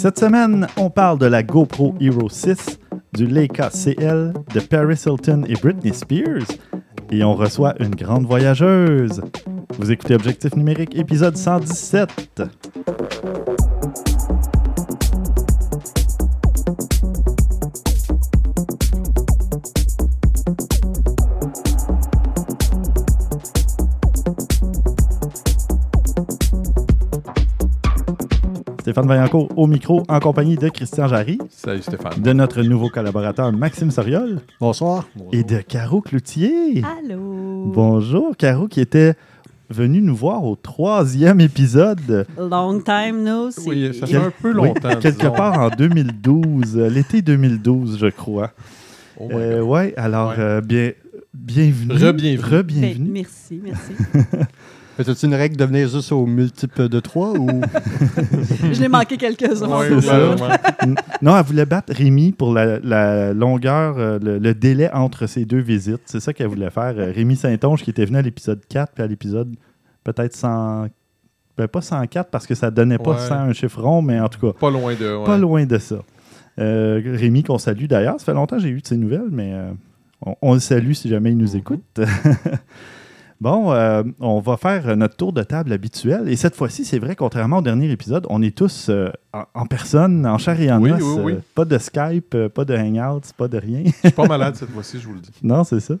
Cette semaine, on parle de la GoPro Hero 6, du Leica CL, de Paris Hilton et Britney Spears, et on reçoit une grande voyageuse. Vous écoutez Objectif numérique, épisode 117. Stéphane Vaillancourt au micro en compagnie de Christian Jarry, Salut Stéphane. de notre nouveau collaborateur Maxime Soriol Bonsoir. et de Caro Cloutier. Allô. Bonjour, Caro qui était venu nous voir au troisième épisode, Long time no see. Oui, ça fait un peu oui, longtemps. quelque disons. part en 2012, euh, l'été 2012, je crois. Oh Euh, ouais, alors Ouais. euh, bien, bienvenue. Re-bienvenue. Ben, Re-bienvenue. merci, merci. As-tu une règle de venir juste au multiple de 3 ou? Je l'ai manqué quelques-uns. Ouais, c'est ouais, ça. ouais. Non, elle voulait battre Rémi pour la, la longueur, euh, le, le délai entre ces deux visites. C'est ça qu'elle voulait faire. Euh, Rémi Saint-Onge qui était venu à l'épisode 4 puis à l'épisode peut-être 100. Ben, pas 104 parce que ça donnait pas Ouais. 100 un chiffre rond, mais en tout cas, Pas loin de. ouais. pas loin de ça. Euh, Rémi, qu'on salue d'ailleurs. Ça fait longtemps que j'ai eu de ses nouvelles, mais euh, on, on le salue si jamais il nous Mhm. écoute. bon, euh, on va faire notre tour de table habituel. Et cette fois-ci, c'est vrai, contrairement au dernier épisode, on est tous euh, en, en personne, en chair et en Oui, os. oui, oui. euh, pas de Skype, pas de Hangouts, pas de rien. Je suis pas malade cette fois-ci, je vous le dis. non, c'est ça.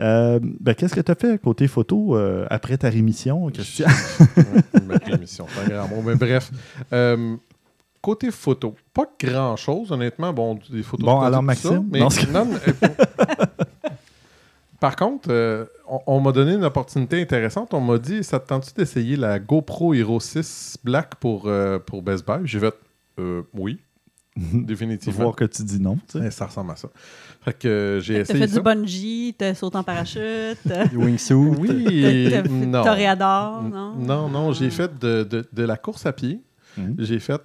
Euh, ben, Qu'est-ce que tu as fait côté photo euh, après ta rémission, Christian? Ouais, une belle émission, c'est un grand mot. Mais bref. euh, Côté photo, pas grand-chose, honnêtement. Bon, des photos Bon, de alors, Maxime? ça, mais Non, non, Par contre, on, on m'a donné une opportunité intéressante. On m'a dit ça te tente-tu d'essayer la GoPro Hero 6 Black pour, euh, pour Best Buy? J'ai fait euh, oui, définitivement. Voir que tu dis non. tu sais. Ça ressemble à ça. Fait que euh, j'ai T'as essayé fait ça. du bungee, t'as sauté en parachute, du wingsuit? Oui, t'as fait non. toréador, non? Non, non, j'ai fait de, de- de la course à pied. Mhm. J'ai fait.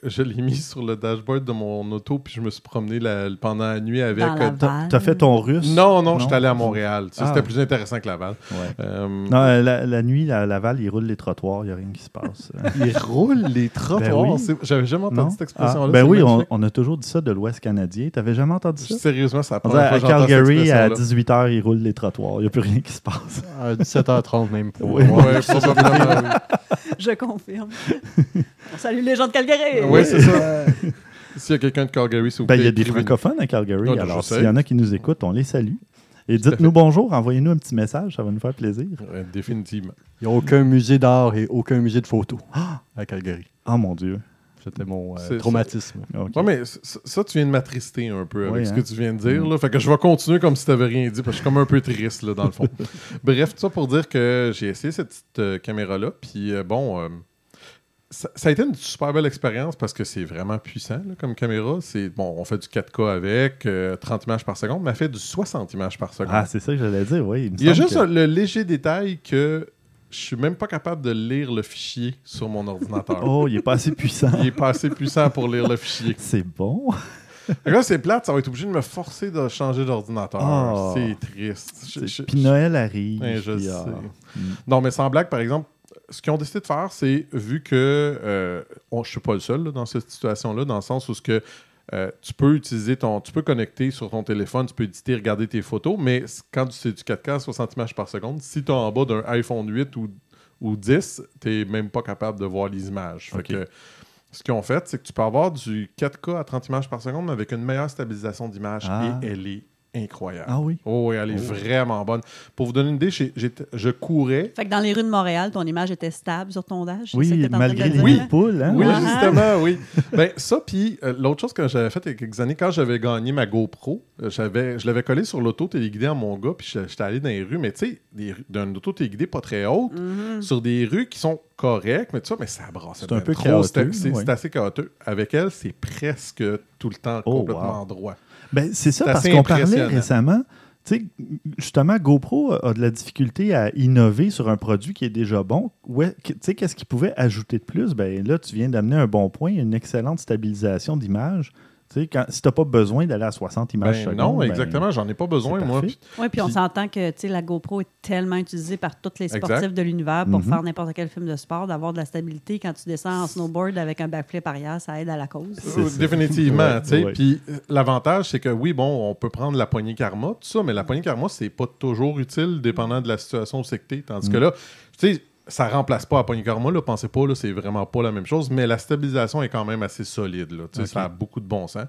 je l'ai mis sur le dashboard de mon auto, puis je me suis promené la- pendant la nuit avec. Euh, T'as fait ton russe? Non, non, je suis allé à Montréal. Ça, Ah. C'était plus intéressant que Laval. Ouais. Euh, Non, euh, la, la nuit, à Laval, ils roulent les trottoirs, il n'y a rien qui se passe. Ils roulent les trottoirs? Ben oui. J'avais jamais entendu non? cette Ah, expression-là. ben oui, on, a toujours dit ça de l'Ouest canadien. T'avais jamais entendu ça? Sérieusement, dit première à Calgary, à expression-là. 18h, ils roulent les trottoirs. Il n'y a plus rien qui se passe. À 17h30 même pour. Oui. Ouais, probablement. Je confirme. On salue les gens de Calgary. Oui, c'est ça. S'il y a quelqu'un de Calgary, s'il vous Ben, plaît, il y a des francophones à Calgary. Non, alors, s'il y en a qui nous écoutent, on les salue. Et dites-nous bonjour, envoyez-nous un petit message, ça va nous faire plaisir. Ouais, définitivement. Il n'y a aucun musée d'art et aucun musée de photo à Calgary. Oh mon Dieu. C'était mon euh, traumatisme. OK. Ouais, mais ça, tu viens de m'attrister un peu avec Oui, ce hein. que tu viens de dire. Là. Fait que je vais continuer comme si tu n'avais rien dit, parce que je suis comme un peu triste, là, dans le fond. Bref, tout ça pour dire que j'ai essayé cette petite euh, caméra-là. Puis euh, bon, euh, ça, ça a été une super belle expérience parce que c'est vraiment puissant là, comme caméra. C'est bon, on fait du 4K avec, euh, 30 images par seconde, mais elle fait du 60 images par seconde. Ah, c'est ça que j'allais dire, oui. Il y a juste que- le léger détail que je suis même pas capable de lire le fichier sur mon ordinateur. Oh, il n'est pas assez puissant. Il est pas assez puissant pour lire le fichier. C'est bon. Là, c'est plate, ça va être obligé de me forcer de changer d'ordinateur. Ah. C'est triste. Je- je- Puis Noël arrive. Ouais, je puis, sais. ah, mm. Non, mais sans blague, par exemple, ce qu'ils ont décidé de faire, c'est vu que euh, on- je suis pas le seul là, dans cette situation-là, dans le sens où ce que euh, tu peux utiliser ton, tu peux connecter sur ton téléphone, tu peux éditer, regarder tes photos, mais quand tu fais du 4K 60 images par seconde, si tu es en bas d'un iPhone 8 ou, ou 10, tu n'es même pas capable de voir les images. Fait Ok. que, ce qu'ils ont fait, c'est que tu peux avoir du 4K à 30 images par seconde, mais avec une meilleure stabilisation d'image Ah. et elle est incroyable. Ah oui? Oh oui, elle est Oh. vraiment bonne. Pour vous donner une idée, je courais. Fait que dans les rues de Montréal, ton image était stable sur ton dash. Oui, malgré les? Oui. poules. Hein? Oui, Ouais. justement, oui. Ben, ça, puis euh, l'autre chose que j'avais fait il y a quelques années, quand j'avais gagné ma GoPro, euh, j'avais, je l'avais collé sur l'auto téléguidé à mon gars, puis j'étais allé dans les rues, mais tu sais, des rues- d'une auto téléguidée pas très haute, Mhm. sur des rues qui sont correctes, mais tu vois, mais ça brasse. C'est un peu trop. C'est, ouais. assez chaotique. Avec elle, c'est presque tout le temps Oh, complètement wow. droit. Ben, c'est ça, parce qu'on parlait récemment. Tu sais, justement, GoPro a de la difficulté à innover sur un produit qui est déjà bon. Ouais, sais, qu'est-ce qu'il pouvait ajouter de plus? Ben là, tu viens d'amener un bon point, une excellente stabilisation d'image. Tu sais, quand, si tu n'as pas besoin d'aller à 60 images Ben secondes, non, ben, exactement. J'en ai pas besoin, moi. Oui, puis on s'entend que tu sais, la GoPro est tellement utilisée par tous les sportifs Exact. de l'univers pour Mhm. faire n'importe quel film de sport, d'avoir de la stabilité quand tu descends en snowboard avec un backflip arrière, ça aide à la cause. Euh. Définitivement. Ouais, tu sais. Puis euh, l'avantage, c'est que oui, bon, on peut prendre la poignée karma, tout ça, mais la poignée karma, c'est pas toujours utile dépendant de la situation où c'est que t'es. Tandis que Mm. là, tu sais, ça remplace pas poignée karma, là, pensez pas, là, c'est vraiment pas la même chose, mais la stabilisation est quand même assez solide. Là. Ça a beaucoup de bon sens.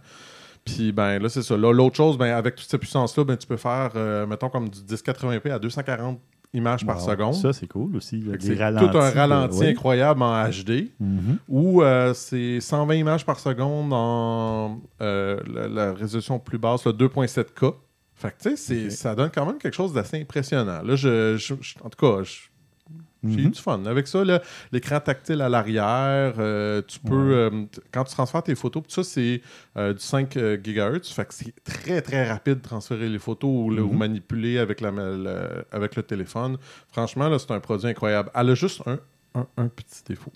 Puis ben là, c'est ça. Là, l'autre chose, ben, avec toute cette puissance-là, ben, tu peux faire, euh, mettons, comme du 1080p à 240 images par seconde. Ça, c'est cool aussi. C'est tout un de- ralenti incroyable en HD Mhm. ou euh, c'est 120 images par seconde en euh, la, la résolution plus basse, le 2.7K. Fait que, tu sais, ça donne quand même quelque chose d'assez impressionnant. Là, je, je- je- en tout cas, je- j'ai eu Mhm. du fun. Avec ça, là, l'écran tactile à l'arrière, euh, tu peux, Ouais. euh, t- quand tu transfères tes photos, ça, c'est euh, du 5 euh, GHz, fait que c'est très, très rapide de transférer les photos ou, Mhm. manipuler avec, la, le, avec le téléphone. Franchement, là, c'est un produit incroyable. Elle a juste un, un, un petit défaut.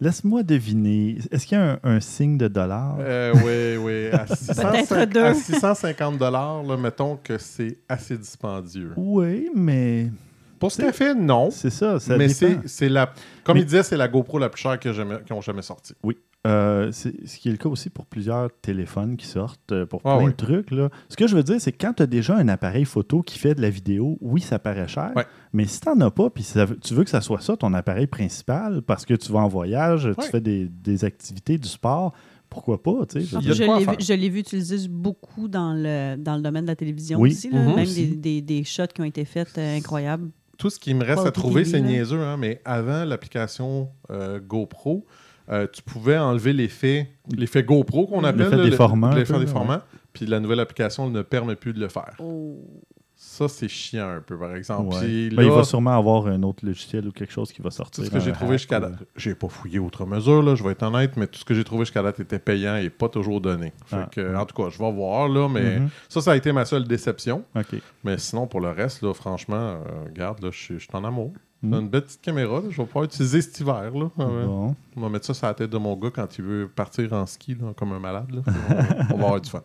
Laisse-moi deviner. Est-ce qu'il y a un, un signe de dollar? Euh, oui, oui. À, 650 Peut-être deux. à 650 dollars, mettons que c'est assez dispendieux. Oui, mais Pour ce fait, non. c'est ça. ça mais c'est c'est la. Comme Mais- il disait, c'est la GoPro la plus chère qu'ils ont jamais sortie. Euh, c'est ce qui est le cas aussi pour plusieurs téléphones qui sortent, euh, pour Ah plein de trucs. Là. Ce que je veux dire, c'est que quand tu as déjà un appareil photo qui fait de la vidéo, oui, ça paraît cher. Ouais. Mais si tu n'en as pas, puis tu veux que ça soit ça ton appareil principal, parce que tu vas en voyage, Ouais. tu fais des, des activités, du sport, pourquoi pas? tu sais, je l'ai vu, je l'ai vu utiliser beaucoup dans le, dans le domaine de la télévision Oui. aussi. là. Mhm. Même Aussi. des, des, des shots qui ont été faits euh, incroyables. Tout ce qui me reste à trouver, c'est là. niaiseux, hein, mais avant l'application euh, GoPro, euh, tu pouvais enlever l'effet l'effet GoPro qu'on appelle. L'effet déformant. Puis la nouvelle application ne permet plus de le faire. Oh. Ça, c'est chiant un peu, par exemple. Ouais. Ben, il va sûrement avoir un autre logiciel ou quelque chose qui va Tout sortir. ce que j'ai trouvé jusqu'à date, j'ai pas fouillé outre mesure, là, je vais être honnête, mais tout ce que j'ai trouvé jusqu'à date était payant et pas toujours donné. Fait Ah. que, en tout cas, je vais voir, là, mais Mhm. ça, ça a été ma seule déception. Mais sinon, pour le reste, là, franchement, euh, regarde, là, je suis en amour. Mhm. Une belle petite caméra, là, je vais pouvoir utiliser cet hiver. Là. Euh, Bon. On va mettre ça sur la tête de mon gars quand il veut partir en ski là, comme un malade. là. on, on va avoir du fun.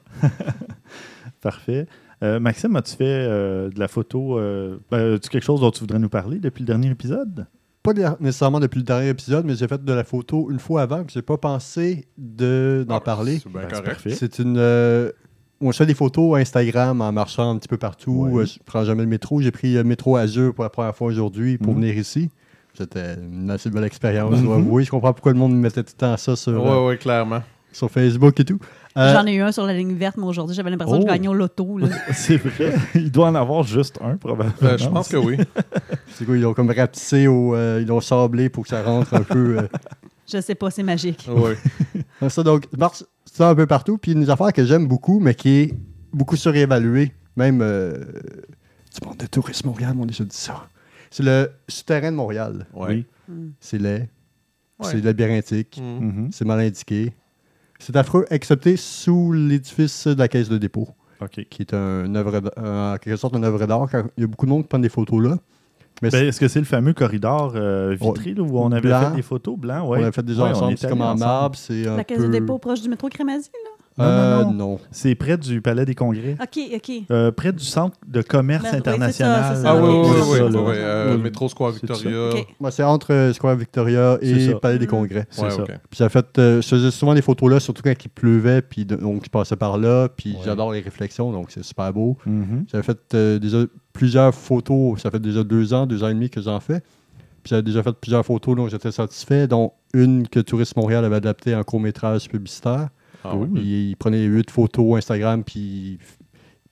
Parfait. Euh, Maxime, as-tu fait euh, de la photo? Euh, ben, as-tu quelque chose dont tu voudrais nous parler depuis le dernier épisode? Pas de- nécessairement depuis le dernier épisode, mais j'ai fait de la photo une fois avant, puis j'ai pas pensé de- d'en Ah, parler. C'est bien Ben, correct. C'est une. euh, on se fait des photos Instagram en marchant un petit peu partout. Ouais. Euh, je prends jamais le métro. J'ai pris le métro Azur pour la première fois aujourd'hui pour Mhm. venir ici. C'était une assez belle expérience, je dois Mhm. avouer. Je comprends pourquoi le monde mettait tout le temps ça sur, euh, Ouais, ouais, clairement. sur Facebook et tout. Euh, J'en ai eu un sur la ligne verte, mais aujourd'hui, j'avais l'impression que Oh. je gagnais au loto. là. C'est vrai. Il doit en avoir juste un, probablement. Euh, je pense que oui. c'est quoi, ils ont comme rapetissé, au, euh, ils l'ont sablé pour que ça rentre un peu. euh, Je sais pas, c'est magique. Ouais. Comme ça, donc, ça marche ça un peu partout. Puis une affaire que j'aime beaucoup, mais qui est beaucoup surévaluée, même euh, du monde de tourisme Montréal, on a déjà dit ça. C'est le souterrain de Montréal. Ouais. Oui. Hmm. C'est laid, Ouais. c'est labyrinthique, Mm. Mhm. c'est mal indiqué. C'est affreux, excepté sous l'édifice de la caisse de dépôt, OK. qui est un œuvre, euh, en quelque sorte une œuvre d'art. Il y a beaucoup de monde qui prend des photos là. Mais Ben, Est-ce que c'est le fameux corridor euh, vitré là, où on avait Blanc. fait des photos blancs? on Ouais. a fait déjà Ouais, on ensemble, est c'est comme en marbre, La caisse peu... de dépôt proche du métro Crémazie, là? Non, Euh, non, non. C'est près du Palais des Congrès, OK, OK. Euh, près du Centre de commerce Ben, oui, ça, international. c'est ça. Ah oui, oui, oui, ça, oui. oui, euh, Oui. Métro Square Victoria. OK. Moi, c'est entre euh, Square Victoria et ça. Palais des Mm. Congrès. C'est Ouais, ça. Puis j'ai fait, euh, je faisais souvent des photos là, surtout quand il pleuvait, puis de- donc je passais par là, puis Ouais. j'adore les réflexions, donc c'est super beau. Mhm. J'avais fait euh, déjà plusieurs photos, ça fait déjà deux ans, deux ans et demi que j'en fais. Puis j'avais déjà fait plusieurs photos dont j'étais satisfait, dont une que Tourisme Montréal avait adaptée en court-métrage publicitaire. Ah. Il, il prenait huit photos Instagram, puis,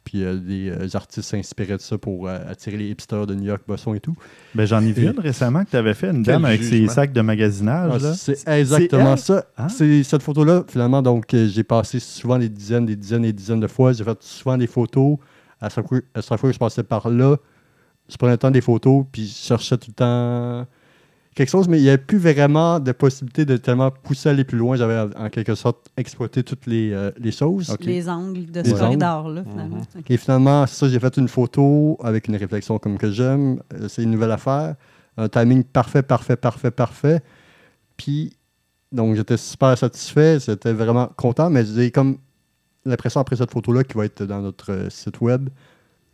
puis euh, des euh, artistes s'inspiraient de ça pour euh, attirer les hipsters de New York, Boston et tout. Ben, J'en ai vu Et- une récemment que tu avais fait, une Quel dame avec ses sacs de magasinage. Ah, c'est exactement ça. Ah. C'est cette photo-là, finalement, donc euh, j'ai passé souvent des dizaines, des dizaines et des dizaines de fois. J'ai fait souvent des photos. À chaque fois, à chaque fois que je passais par là, je prenais le temps des photos, puis je cherchais tout le temps quelque chose, mais il n'y avait plus vraiment de possibilité de tellement pousser à aller plus loin. J'avais en quelque sorte exploité toutes les, euh, les choses. Ok. Les angles de Les ce angles. corridor-là, finalement. Mhm. Et finalement, c'est ça, j'ai fait une photo avec une réflexion comme que j'aime. Euh, C'est une nouvelle affaire. Un timing parfait, parfait, parfait, parfait. Puis, donc, j'étais super satisfait. J'étais vraiment content, mais j'ai comme l'impression après cette photo-là qui va être dans notre euh, site web.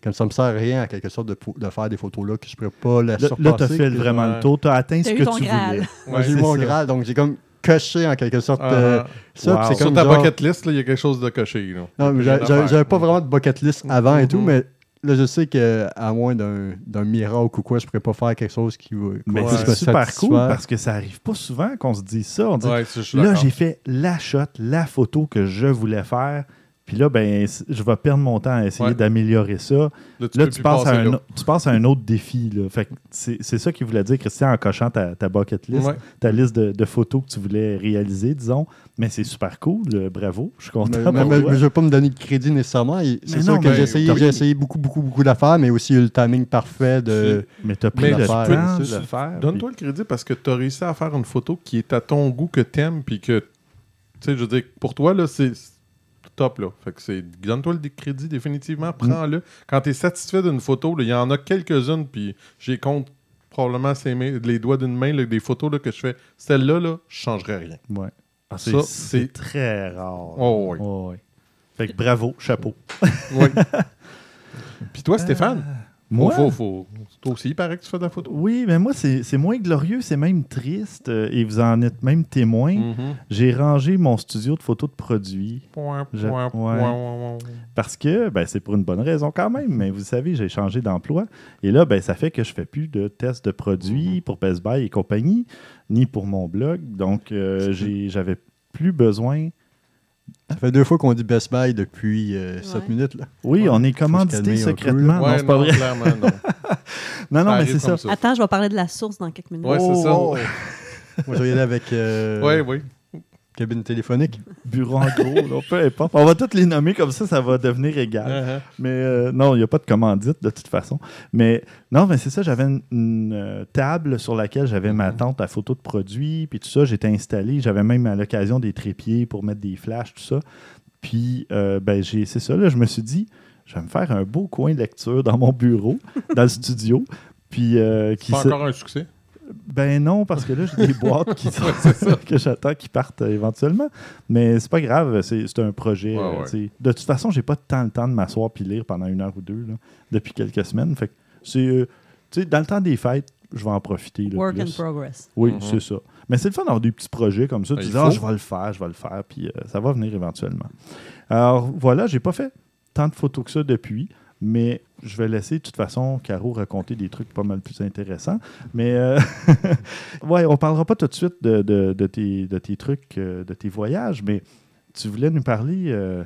Comme ça me sert à rien, en quelque sorte, de, de faire des photos-là que je pourrais pas la surpasser. là tu as fait vraiment le tour. Tu as atteint ce eu que ton tu Graal. voulais. Ouais, j'ai eu mon ça. Graal, donc j'ai comme coché en quelque sorte euh, ça. wow. puis c'est Sur comme ta genre- bucket list, là, il y a quelque chose de coché. Là. Non, j'avais pas vraiment de bucket list avant et tout, Mhm. mais là, je sais qu'à moins d'un d'un miracle ou quoi, je pourrais pas faire quelque chose qui va Mais c'est super cool parce que ça arrive pas souvent qu'on se dise ça. On dit Ouais, là, j'ai fait la shot, la photo que je voulais faire. Puis là, ben, je vais perdre mon temps à essayer Ouais. d'améliorer ça. Là, tu passes, à un, là. o- tu passes à un autre défi. Là. Fait que c'est c'est ça qu'il voulait dire, Christian, en cochant ta, ta bucket list, Ouais. ta liste de, de photos que tu voulais réaliser, disons. Mais c'est super cool. euh, Bravo. Je suis content. Mais, je veux pas me donner de crédit nécessairement. C'est sûr non, que j'ai essayé, essayé beaucoup, beaucoup, beaucoup d'affaires, mais aussi eu le timing parfait de. Mais tu as pris Mais le tu temps de tu- faire. Donne-toi le crédit parce que tu as réussi à faire une photo qui est à ton goût, que t'aimes, puis que, tu sais, je veux dire, pour toi, là, c'est top, là. Fait que c'est, donne-toi le crédit, définitivement, prends-le. Quand tu es satisfait d'une photo, il y en a quelques-unes, puis j'ai compte probablement ces mains- les doigts d'une main, là, des photos là, que je fais. Celle-là, là, je changerais rien. Ouais. Ah, C'est ça, c'est c'est... très rare. Oh, oui. Ouais, ouais. Fait que bravo, chapeau. Oui. puis toi, Stéphane, Moi, faut, toi aussi, il paraît que tu fais de la photo. oui, mais moi, c'est moins glorieux, c'est même triste, euh, et vous en êtes même témoin. Mhm. J'ai rangé mon studio de photos de produits Point, point, point, parce que ben, c'est pour une bonne raison quand même, mais vous savez, j'ai changé d'emploi. Et là, ben, ça fait que je fais plus de tests de produits pour Best Buy et compagnie, ni pour mon blog. Donc, euh, j'avais plus besoin. Ça fait deux fois qu'on dit Best Buy depuis 7 Ouais. minutes. Là. Oui, Ouais. on est commandité peu, secrètement. là. non, Ouais, c'est pas non, vrai. clairement, non. Non, non, mais c'est ça. Attends, je vais parler de la source dans quelques minutes. Ouais, c'est ça. Oh, oh. Moi, je vais y aller avec euh, Oui, oui. Cabine téléphonique. Bureau en gros, là, peu importe. On va tous les nommer comme ça, ça va devenir égal. Uh-huh. Mais euh, non, il n'y a pas de commandite de toute façon. Mais non, mais c'est ça, j'avais une, une, euh, table sur laquelle j'avais ma Mhm. tente à photos de produits, puis tout ça, j'étais installé. J'avais même à l'occasion des trépieds pour mettre des flashs, tout ça. Puis, euh, ben, j'ai, c'est ça, là, je me suis dit, je vais me faire un beau coin de lecture dans mon bureau, dans le studio. Puis, euh, qui Pas se- encore un succès? Ben non, parce que là, j'ai des boîtes qui sont- que j'attends qui partent euh, éventuellement. Mais c'est pas grave, c'est c'est un projet. Ouais, euh, ouais. De toute façon, j'ai pas tant le temps de m'asseoir puis lire pendant une heure ou deux là, depuis quelques semaines. Fait que c'est euh, tu sais, dans le temps des fêtes, je vais en profiter. là, Work plus. in progress. Oui, Mhm. c'est ça. Mais c'est le fun d'avoir des petits projets comme ça. Ben, Tu dis, ah, je vais le faire, je vais le faire, puis euh, ça va venir éventuellement. Alors voilà, j'ai pas fait tant de photos que ça depuis, mais je vais laisser de toute façon Caro raconter des trucs pas mal plus intéressants. Mais euh, ouais, on parlera pas tout de suite de, tes trucs, euh, de tes voyages, mais tu voulais nous parler euh,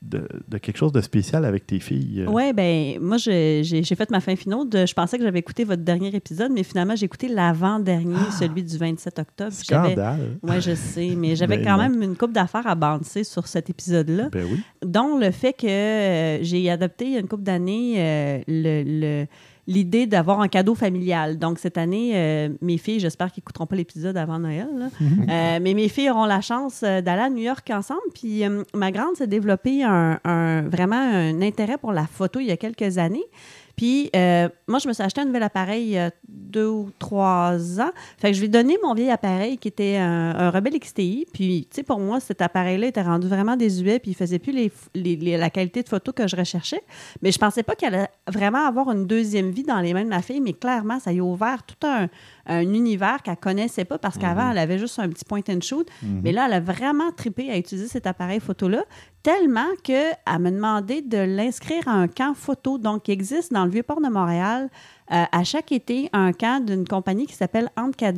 de, de quelque chose de spécial avec tes filles. euh? Oui, ben moi, j'ai fait ma fin finale. Je pensais que j'avais écouté votre dernier épisode, mais finalement, j'ai écouté l'avant-dernier, celui du 27 octobre. Scandale. Ouais, je sais, mais j'avais Ben quand non. même une coupe d'affaires à bouncer sur cet épisode-là, Ben oui. dont le fait que euh, j'ai adopté il y a une couple d'années euh, le- le- l'idée d'avoir un cadeau familial. Donc, cette année, euh, mes filles, j'espère qu'ils n'écouteront pas l'épisode avant Noël, là. Euh, mais mes filles auront la chance euh, d'aller à New York ensemble. Puis ma grande s'est développée un, un- vraiment un intérêt pour la photo il y a quelques années. Puis euh, moi, je me suis acheté un nouvel appareil il y a deux ou trois ans. Fait que je lui ai donné mon vieil appareil qui était un, un Rebel XTI. Puis, tu sais, pour moi, cet appareil-là était rendu vraiment désuet. Puis il faisait plus les, les- les- la qualité de photo que je recherchais. Mais je pensais pas qu'elle allait vraiment avoir une deuxième vie dans les mains de ma fille. Mais clairement, ça y a ouvert tout un, un univers qu'elle connaissait pas parce qu'avant, elle avait juste un petit point and shoot. Mais là, elle a vraiment trippé à utiliser cet appareil photo-là, tellement qu'elle m'a demandé de l'inscrire à un camp photo. Donc, il existe dans le Vieux-Port de Montréal, euh, à chaque été, un camp d'une compagnie qui s'appelle Entre quatre.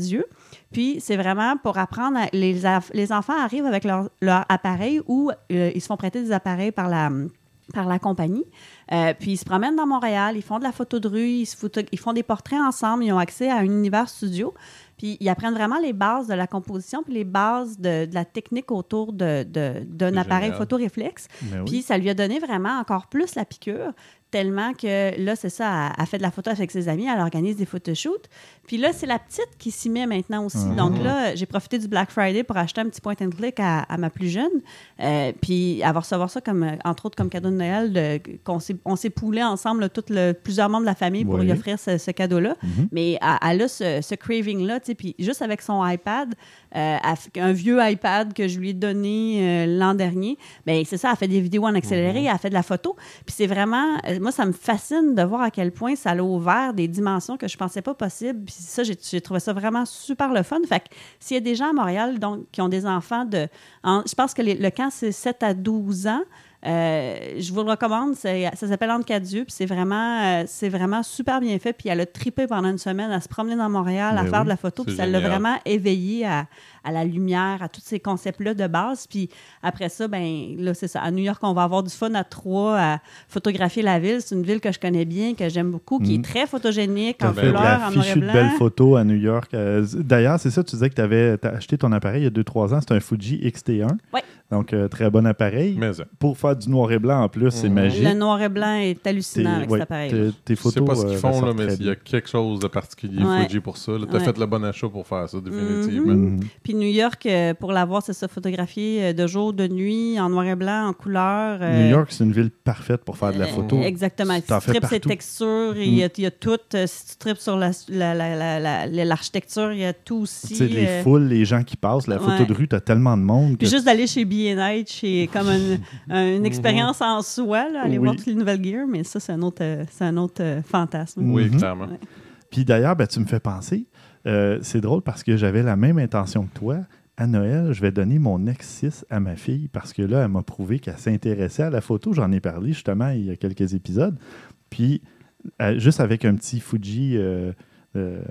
Puis, c'est vraiment pour apprendre. les, les enfants arrivent avec leur, appareil ou euh, ils se font prêter des appareils par la par la compagnie. Euh, puis ils se promènent dans Montréal, ils font de la photo de rue, ils font des portraits ensemble, ils ont accès à un univers studio. Puis ils apprennent vraiment les bases de la composition, puis les bases de, de la technique autour de- de- d'un C'est appareil génial. photo réflexe. Ben oui. Puis ça lui a donné vraiment encore plus la piqûre. Tellement que là, c'est ça, elle, fait de la photo avec ses amis, elle organise des photoshoots. Puis là, c'est la petite qui s'y met maintenant aussi. Mhm. Donc là, j'ai profité du Black Friday pour acheter un petit point and click à, à ma plus jeune. Euh, puis elle va recevoir ça, comme, euh, entre autres, comme cadeau de Noël, de- qu'on s'est- on s'est poulé ensemble, le- plusieurs membres de la famille pour Oui. lui offrir ce, ce cadeau-là. Mhm. Mais elle, elle a ce, ce craving-là, tu sais, puis juste avec son iPad, euh, elle un vieux iPad que je lui ai donné euh, l'an dernier, ben c'est ça, elle fait des vidéos en accéléré, elle fait de la photo. Puis c'est vraiment, moi, ça me fascine de voir à quel point ça a ouvert des dimensions que je pensais pas possibles. Puis ça, j'ai trouvé ça vraiment super le fun. Fait que s'il y a des gens à Montréal donc, qui ont des enfants de... je pense que le camp, c'est 7 à 12 ans. Euh, je vous le recommande. Ça s'appelle quatre yeux, puis c'est vraiment, euh, c'est vraiment super bien fait. Puis elle a trippé pendant une semaine à se promener dans Montréal, à Ben faire oui, de la photo. Puis ça l'a vraiment éveillé à, à la lumière, à tous ces concepts-là de base. Puis après ça, ben là, c'est ça. À New York, on va avoir du fun à trois à photographier la ville. C'est une ville que je connais bien, que j'aime beaucoup, qui Mm. est très photogénique, en la en noir et fichue de blanc. belles photos à New York. Euh, D'ailleurs, c'est ça, tu disais que tu avais acheté ton appareil il y a 2-3 ans. C'est un Fuji XT1. Ouais. Donc, euh, très bon appareil. Mais euh, Pour faire du noir et blanc en plus, c'est Mhm. magique. Le noir et blanc est Tes- hallucinant avec ouais, cet appareil. tes- Tes je photos. sais pas ce qu'ils euh, font, là, ressortent mais très il y a quelque chose de particulier Ouais. Fuji pour ça. Tu as Ouais. fait le bon achat pour faire ça, définitivement. Mhm. Puis New York, euh, pour l'avoir, c'est ça, photographié euh, de jour, de nuit, en noir et blanc, en couleur. euh, New York, c'est une ville parfaite pour faire de la euh, photo. Exactement. Si T'en tu fais tripes ses partout. textures, il y, a- il y a tout. euh, si tu tripes sur l'architecture, la, la, la, la, la- l'architecture, il y a tout aussi. Tu sais, les euh, foules, les gens qui passent, la photo ouais. de rue, t'as tellement de monde. que- Puis juste d'aller chez B&H, c'est comme une, un- une expérience en soi, là, aller Oui. voir toutes les nouvelles gears, mais ça, c'est un autre, euh, c'est un autre euh, fantasme. Mhm. Oui, clairement. Ouais. Puis d'ailleurs, ben, tu me fais penser, euh, c'est drôle parce que j'avais la même intention que toi. À Noël, je vais donner mon X6 à ma fille parce que là, elle m'a prouvé qu'elle s'intéressait à la photo. J'en ai parlé justement il y a quelques épisodes. Puis, euh, juste avec un petit Fuji, euh, euh,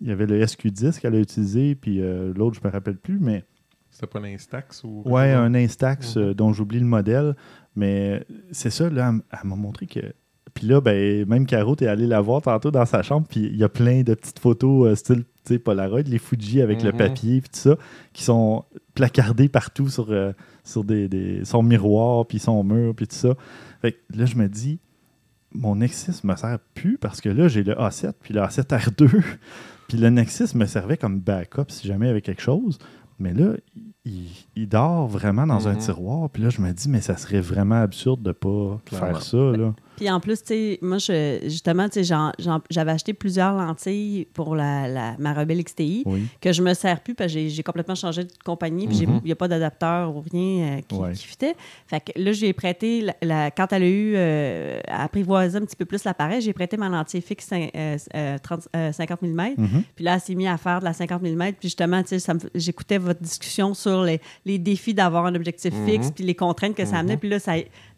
il y avait le SQ10 qu'elle a utilisé, puis euh, l'autre, je me rappelle plus, mais C'était pas l'Instax ou. Ouais, un Instax Mhm. euh, dont j'oublie le modèle. Mais c'est ça, là, elle, m'a montré que. Puis là, ben, même Caro, t'es allé la voir tantôt dans sa chambre, puis il y a plein de petites photos euh, style tu sais, Polaroid, les Fuji avec le Mhm. papier, puis tout ça, qui sont placardés partout sur, euh, sur des, des- son miroir, puis son mur, puis tout ça. Fait que là, je me dis, mon Nexus me sert plus parce que là, j'ai le A7, puis le A7R2. puis le Nexus me servait comme backup si jamais il y avait quelque chose. Mais là, il, il dort vraiment dans un Mhm. tiroir. Puis là, je me dis, mais ça serait vraiment absurde de ne pas Clairement. faire ça. Là. Puis en plus, tu sais, moi, je, justement, tu sais, j'avais acheté plusieurs lentilles pour la, la- ma Rebelle XTI Oui. que je me sers plus parce que j'ai- complètement changé de compagnie puis Mhm. il n'y a pas d'adapteur ou rien euh, qui, Ouais. qui fitait. Fait que là, j'ai prêté, la, la- quand elle a eu euh, à apprivoiser un petit peu plus l'appareil, j'ai prêté ma lentille fixe cin- euh, euh, 30 euh, 50 mm. Puis là, elle s'est mise à faire de la 50 mm. Puis justement, tu sais, j'écoutais votre discussion sur les, les défis d'avoir un objectif Mhm. fixe, puis les contraintes que ça amenait. Puis là, ça,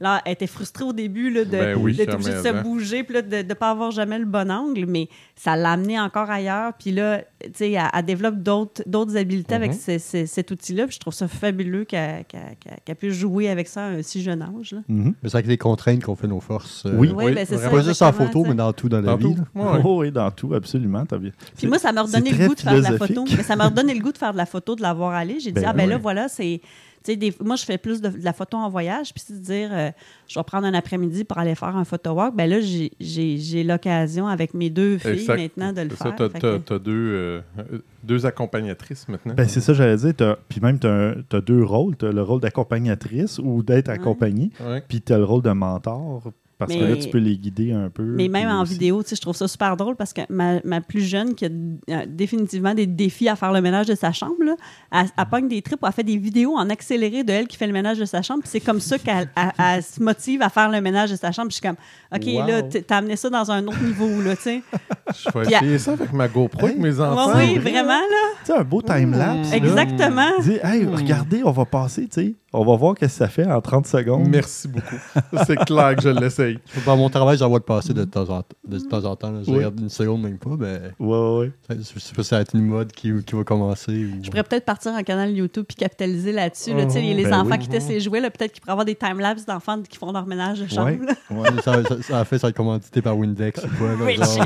là, elle était frustrée au début là, de, Ben oui, d'être obligée de jamais, se hein? bouger, puis là, de ne pas avoir jamais le bon angle. Mais ça l'a amené encore ailleurs. Puis là, tu sais, elle, elle développe d'autres, d'autres habiletés avec Mhm. ce- ce- cet outil-là. Puis je trouve ça fabuleux qu'elle, qu'elle- qu'elle- qu'elle puisse jouer avec ça à un si jeune âge. là. Mhm. Mais c'est avec les contraintes qu'on fait nos forces. euh, Oui. Oui, ben, c'est ça. Pas juste en photo, mais dans tout dans la Dans vie. Ouais. Oh, oui, dans tout, absolument. t'as bien. Puis moi, ça m'a redonné le goût de faire de la photo. Mais ça m'a redonné le goût de faire de la photo, de l'avoir allé. J'ai dit, Ben ah ben oui. là, voilà, c'est. Tu sais, des- moi, je fais plus de, de la photo en voyage, puis c'est de dire, euh, je vais prendre un après-midi pour aller faire un photo walk. Ben là, j'ai- j'ai j'ai l'occasion avec mes deux filles Exact. maintenant de le C'est faire. que- t'as- t'as deux, euh, deux accompagnatrices maintenant. Ben, c'est ça, j'allais dire. t'as- Puis même, tu as, deux rôles. Tu as le rôle d'accompagnatrice ou d'être. Ouais. Puis tu as le rôle de mentor. Parce que Mais- là, tu peux les guider un peu. Mais même en aussi- vidéo, tu sais, je trouve ça super drôle parce que ma, ma plus jeune, qui a euh, définitivement des défis à faire le ménage de sa chambre, là, elle, elle pogne des trips, elle fait des vidéos en accéléré de elle qui fait le ménage de sa chambre. Puis c'est comme ça qu'elle elle- elle se motive à faire le ménage de sa chambre. Puis je suis comme, OK, Wow. là, t'as amené ça dans un autre niveau, là, tu sais. Je vais essayer ça avec ma GoPro avec mes enfants. Oui, vrai, vraiment, là. Tu sais, un beau time-lapse. là. Exactement. Dis, hey, regardez, on va passer, tu sais. On va voir qu'est-ce que ça fait en 30 secondes. Merci beaucoup. c'est clair que je mon travail, j'en vois le passer de temps en, de temps, en temps. là. Je Oui. regarde une seconde, même pas. Mais Ouais, ouais, ouais. je sais pas si ça va être une mode qui, qui va commencer. Ou... Je pourrais peut-être partir un canal YouTube puis capitaliser là-dessus. là, tu sais, Mhm. les Ben enfants oui. qui testent les jouets, là, peut-être qu'ils pourraient avoir des timelapses d'enfants qui font leur ménage de chambre. Ouais. ça, ça, ça a fait, ça va être commandité par Windex ou quoi. là, genre,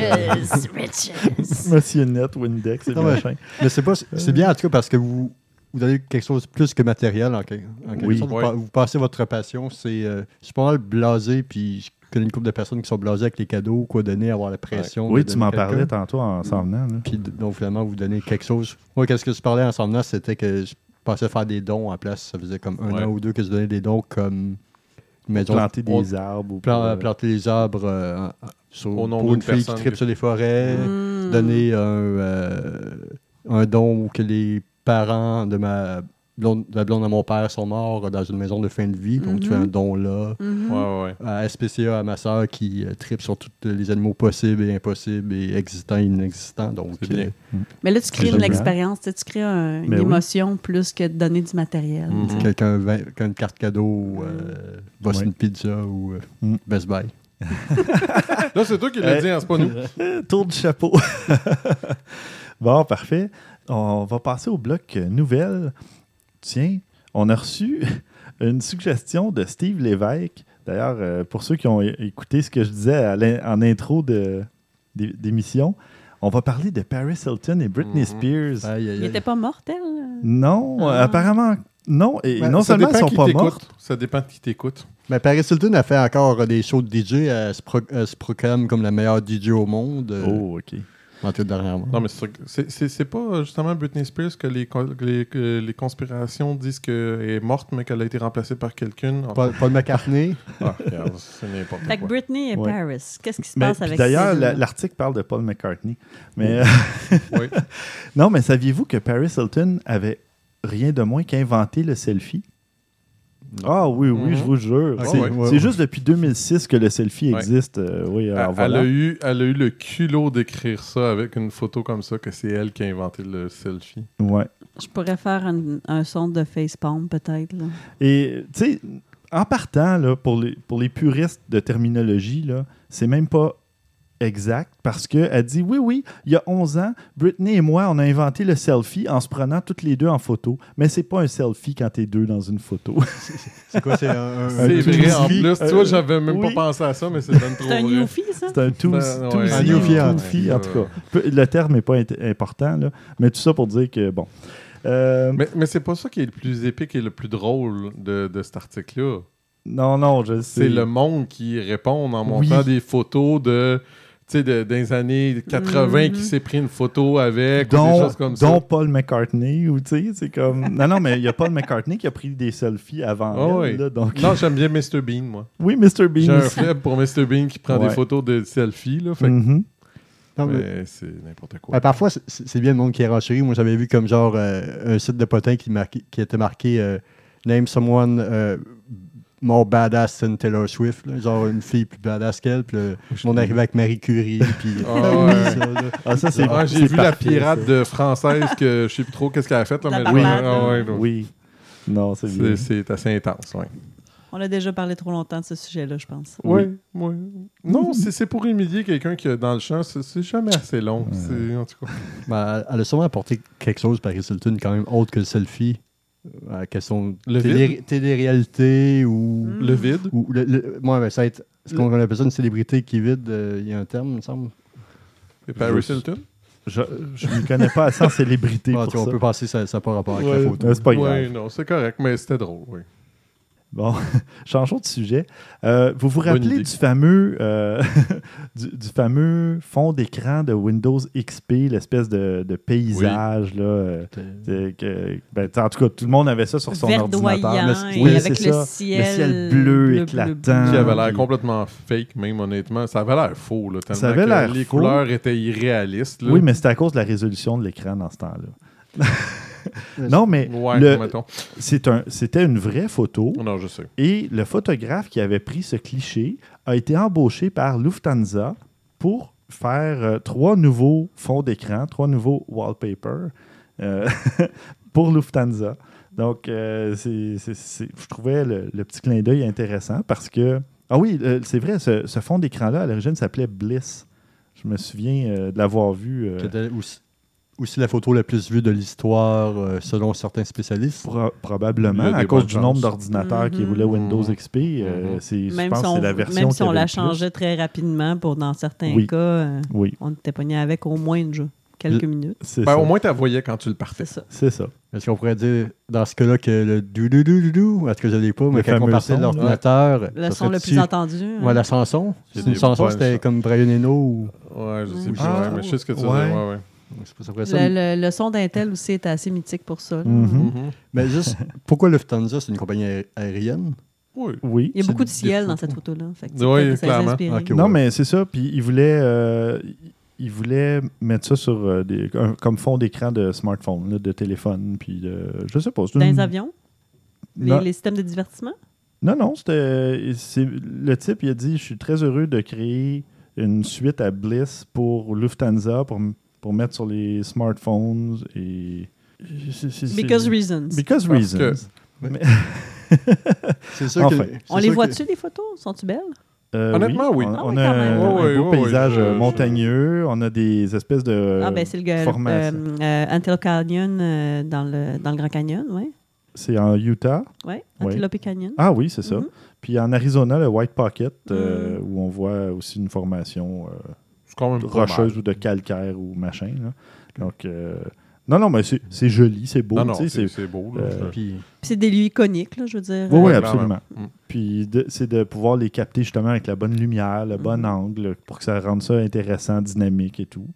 Riches, riches. Monsieur Net, Windex et Non, mais- machin. Mais c'est pas c'est bien en tout cas parce que vous, vous avez quelque chose de plus que matériel en, quel- en quelque Oui. sorte. Vous, Ouais. pa- vous passez votre passion, c'est euh, je suis pas mal blasé puis je connais une couple de personnes qui sont blasées avec les cadeaux, quoi donner, avoir la pression. Oui, tu m'en parlais tantôt en s'en venant. là. Puis donc, finalement, vous donnez quelque chose. Moi, qu'est-ce que je parlais en s'en venant, c'était que je pensais faire des dons en place. Ça faisait comme un Ouais. an ou deux que je donnais des dons comme une maison. Planter des arbres. Ou plan- pas, euh, planter des arbres euh, sur- Au nom pour une fille qui tripe que- sur les forêts. Mm. Donner un, euh, un don où que les parents de ma blonde, de la blonde de mon père sont morts dans une maison de fin de vie. Donc, tu fais Mhm. un don là. Mhm. Ouais, ouais, ouais. À SPCA, à ma soeur qui euh, tripe sur tous les animaux possibles et impossibles et existants et inexistants. Donc, euh, Mais là, tu crées une expérience, tu crées un- une Ben oui. émotion plus que de donner du matériel. Sais. quelqu'un qui a une carte cadeau, euh, Boston Ouais. Pizza ou euh, Mm. Best Buy. Là, c'est toi qui l'as dit, hein, c'est pas nous. Euh, Tour du chapeau. bon, parfait. On va passer au bloc euh, nouvelles. Tiens, on a reçu une suggestion de Steve Lévesque. D'ailleurs, euh, pour ceux qui ont écouté ce que je disais en intro de- d'é- d'émission, on va parler de Paris Hilton et Britney Mhm. Spears. Aïe, aïe, Il n'était pas mortel? Non, Ah. euh, apparemment, non. Et Ben, non seulement elles sont pas mortes. Ça dépend de qui t'écoute. Mais Paris Hilton a fait encore euh, des shows de DJ. Elle se, pro- elle se proclame comme la meilleure DJ au monde. euh, Oh, OK. Dernièrement. Non, mais c'est- c'est c'est- c'est pas euh, justement Britney Spears que les, les, les conspirations disent qu'elle est morte, mais qu'elle a été remplacée par quelqu'un. Paul, Paul McCartney. Ah, c'est n'importe quoi. Britney et Ouais. Paris, qu'est-ce qui se Mais, passe avec D'ailleurs, l'article parle de Paul McCartney. Mais Oui. non, mais saviez-vous que Paris Hilton avait rien de moins qu'inventé le selfie? Ah oui, oui, Mhm. je vous jure. C'est ouais, c'est ouais. juste depuis 2006 que le selfie Ouais. existe. euh, oui, Elle, alors elle voilà. a eu, elle a eu le culot d'écrire ça avec une photo comme ça, que c'est elle qui a inventé le selfie. Ouais. Je pourrais faire un, un son de facepalm, peut-être. Et tu sais, en partant, là, pour, les, pour les puristes de terminologie, là, c'est même pas exact parce qu'elle dit oui, oui, il y a 11 ans, Britney et moi, on a inventé le selfie en se prenant toutes les deux en photo. Mais c'est pas un selfie quand t'es deux dans une photo. C'est quoi? C'est un, un- C'est vrai, en plus. Tu vois, j'avais même oui. pas pensé à ça, mais c'est bien trop C'est un newfie, ça? c'est un two, Ben, ouais. Un newfie, en- two-fee, en tout cas. Peu- Le terme n'est pas important, là, mais tout ça pour dire que, bon. Euh, Mais, mais c'est pas ça qui est le plus épique et le plus drôle de, de cet article-là. non, non, je sais. C'est le monde qui répond en montant Oui. des photos de, sais, de, des années 80 Mhm. qui s'est pris une photo avec, ou des choses comme dont ça. Paul McCartney, ou tu sais, c'est comme... Non, non, mais il y a Paul McCartney qui a pris des selfies avant Ah elle, oui. là, donc... Non, j'aime bien Mr. Bean, moi. Oui, Mr. Bean J'ai un flip pour Mr. Bean qui prend Ouais. des photos de selfies, là. Fait Mhm. Non, mais- mais c'est n'importe quoi. Ben, parfois, c'est- bien le monde qui est renchéri. Moi, j'avais vu comme genre euh, un site de potin qui, marquait- qui était marqué euh, Name someone euh, more badass than Taylor Swift. là. Genre une fille plus badass qu'elle. Puis monde arrivait avec Marie Curie. Puis Ah oui, ouais. ça. Ah, ça, c'est Ah, J'ai c'est vu la pirate ça. de française que je sais plus trop qu'est-ce qu'elle a fait. Là, mais Ah, ouais, là. Oui. Non, c'est bien. C'est- C'est assez intense, ouais. On a déjà parlé trop longtemps de ce sujet-là, je pense. Oui, oui. Non, c'est pour humilier quelqu'un qui est dans le champ, c'est jamais assez long. Ouais. En tout cas. Ben, elle a sûrement apporté quelque chose, Paris Hilton, quand même autre que le selfie. Euh, question Le télé- télé-réalité ou. Mm. Le vide? ou le, le- moi, ben, ça va être. Ce qu'on appelle ça une célébrité qui vide, euh, il y a un terme, il me semble. Et Paris Je- Hilton? Je ne connais pas assez en célébrité Ah, pour tu vois, on ça. peut passer, ça n'a pas rapport avec Ouais, la photo. c'est pas grave. Oui, non, c'est correct, mais c'était drôle, oui. Bon, changeons de sujet. Euh, vous vous rappelez du fameux, euh, du, du fameux fond d'écran de Windows XP, l'espèce de, de paysage là, euh, que- ben, en tout cas, tout le monde avait ça sur son Verdoyant ordinateur. Oui, avec c'est le ça. ciel, Le ciel bleu éclatant. Qui avait l'air complètement fake, même honnêtement. Ça avait l'air faux, là, tellement Ça avait l'air les faux. couleurs étaient irréalistes. là. Oui, mais c'était à cause de la résolution de l'écran dans ce temps-là. non, mais Ouais, un- c'était une vraie photo. Non, je sais. Et le photographe qui avait pris ce cliché a été embauché par Lufthansa pour faire euh, trois nouveaux fonds d'écran, trois nouveaux wallpapers euh, pour Lufthansa. Donc, euh, je trouvais le, le petit clin d'œil intéressant parce que. Ah oui, euh, c'est vrai, ce, ce fond d'écran-là, à l'origine, s'appelait Bliss. Je me souviens euh, de l'avoir vu. euh, C'était aussi, aussi la photo la plus vue de l'histoire, euh, selon certains spécialistes. Pro- probablement, à cause du nombre d'ordinateurs qui Mhm. roulaient Windows. XP. euh, Mhm. je Même pense si c'est la version même si on la le plus. changeait très rapidement pour dans certains Oui. cas, euh, Oui. on était pogné avec au moins une jeu. quelques minutes. Ben, au moins, tu la voyais quand tu le partais. C'est ça. C'est ça. Est-ce qu'on pourrait dire dans ce cas-là que le dou dou dou dou est-ce que je l'ai pas, mais Le quand on partait de l'ordinateur, Le ça son le plus entendu. hein. Ouais, la chanson. C'est une chanson, c'était comme Brian Eno ou. Ouais, je sais plus. Ah, ouais, mais je sais ce que tu veux ouais. dire. Le, le- le son d'Intel aussi est assez mythique pour ça. là. Mhm. Mhm. Mais juste, pourquoi Lufthansa, c'est une compagnie aé- aérienne? Oui. Oui. Il y a beaucoup de ciel dans cette photo-là. Oui, clairement. Non, ouais. mais c'est ça. Puis il voulait, euh, il voulait mettre ça sur euh, des, un- comme fond d'écran de smartphone, là, de téléphone. Puis de, je sais pas. Dans une- les avions, les, les systèmes de divertissement? Non, non, c'était. c'est- Le type, il a dit Je suis très heureux de créer une suite à Bliss pour Lufthansa pour, pour mettre sur les smartphones et. c'est- Because reasons. Because Parce que- reasons. Mais- C'est sûr Enfin. que. On les voit-tu, que- les photos? Sont-tu belles? Euh, Honnêtement, oui. On, Ah oui, a un, beau paysage euh, montagneux. On a des espèces de ah, ben c'est le gars. formations. Euh, euh, Antelope Canyon euh, dans, le, dans le Grand Canyon, oui. C'est en Utah. Oui, Ouais. Antelope Canyon. Ah oui, c'est ça. Mhm. Puis en Arizona, le White Pocket, euh, Mm. où on voit aussi une formation euh, quand même rocheuse ou de calcaire ou machin. là. Donc, euh, non, non, mais c'est c'est joli, c'est beau. C'est beau. euh, Puis, Puis c'est des lieux iconiques, là, je veux dire. Oui, oui, absolument. Mm. Puis c'est de pouvoir les capter justement avec la bonne lumière, le bon Mhm. angle, pour que ça rende ça intéressant, dynamique et tout.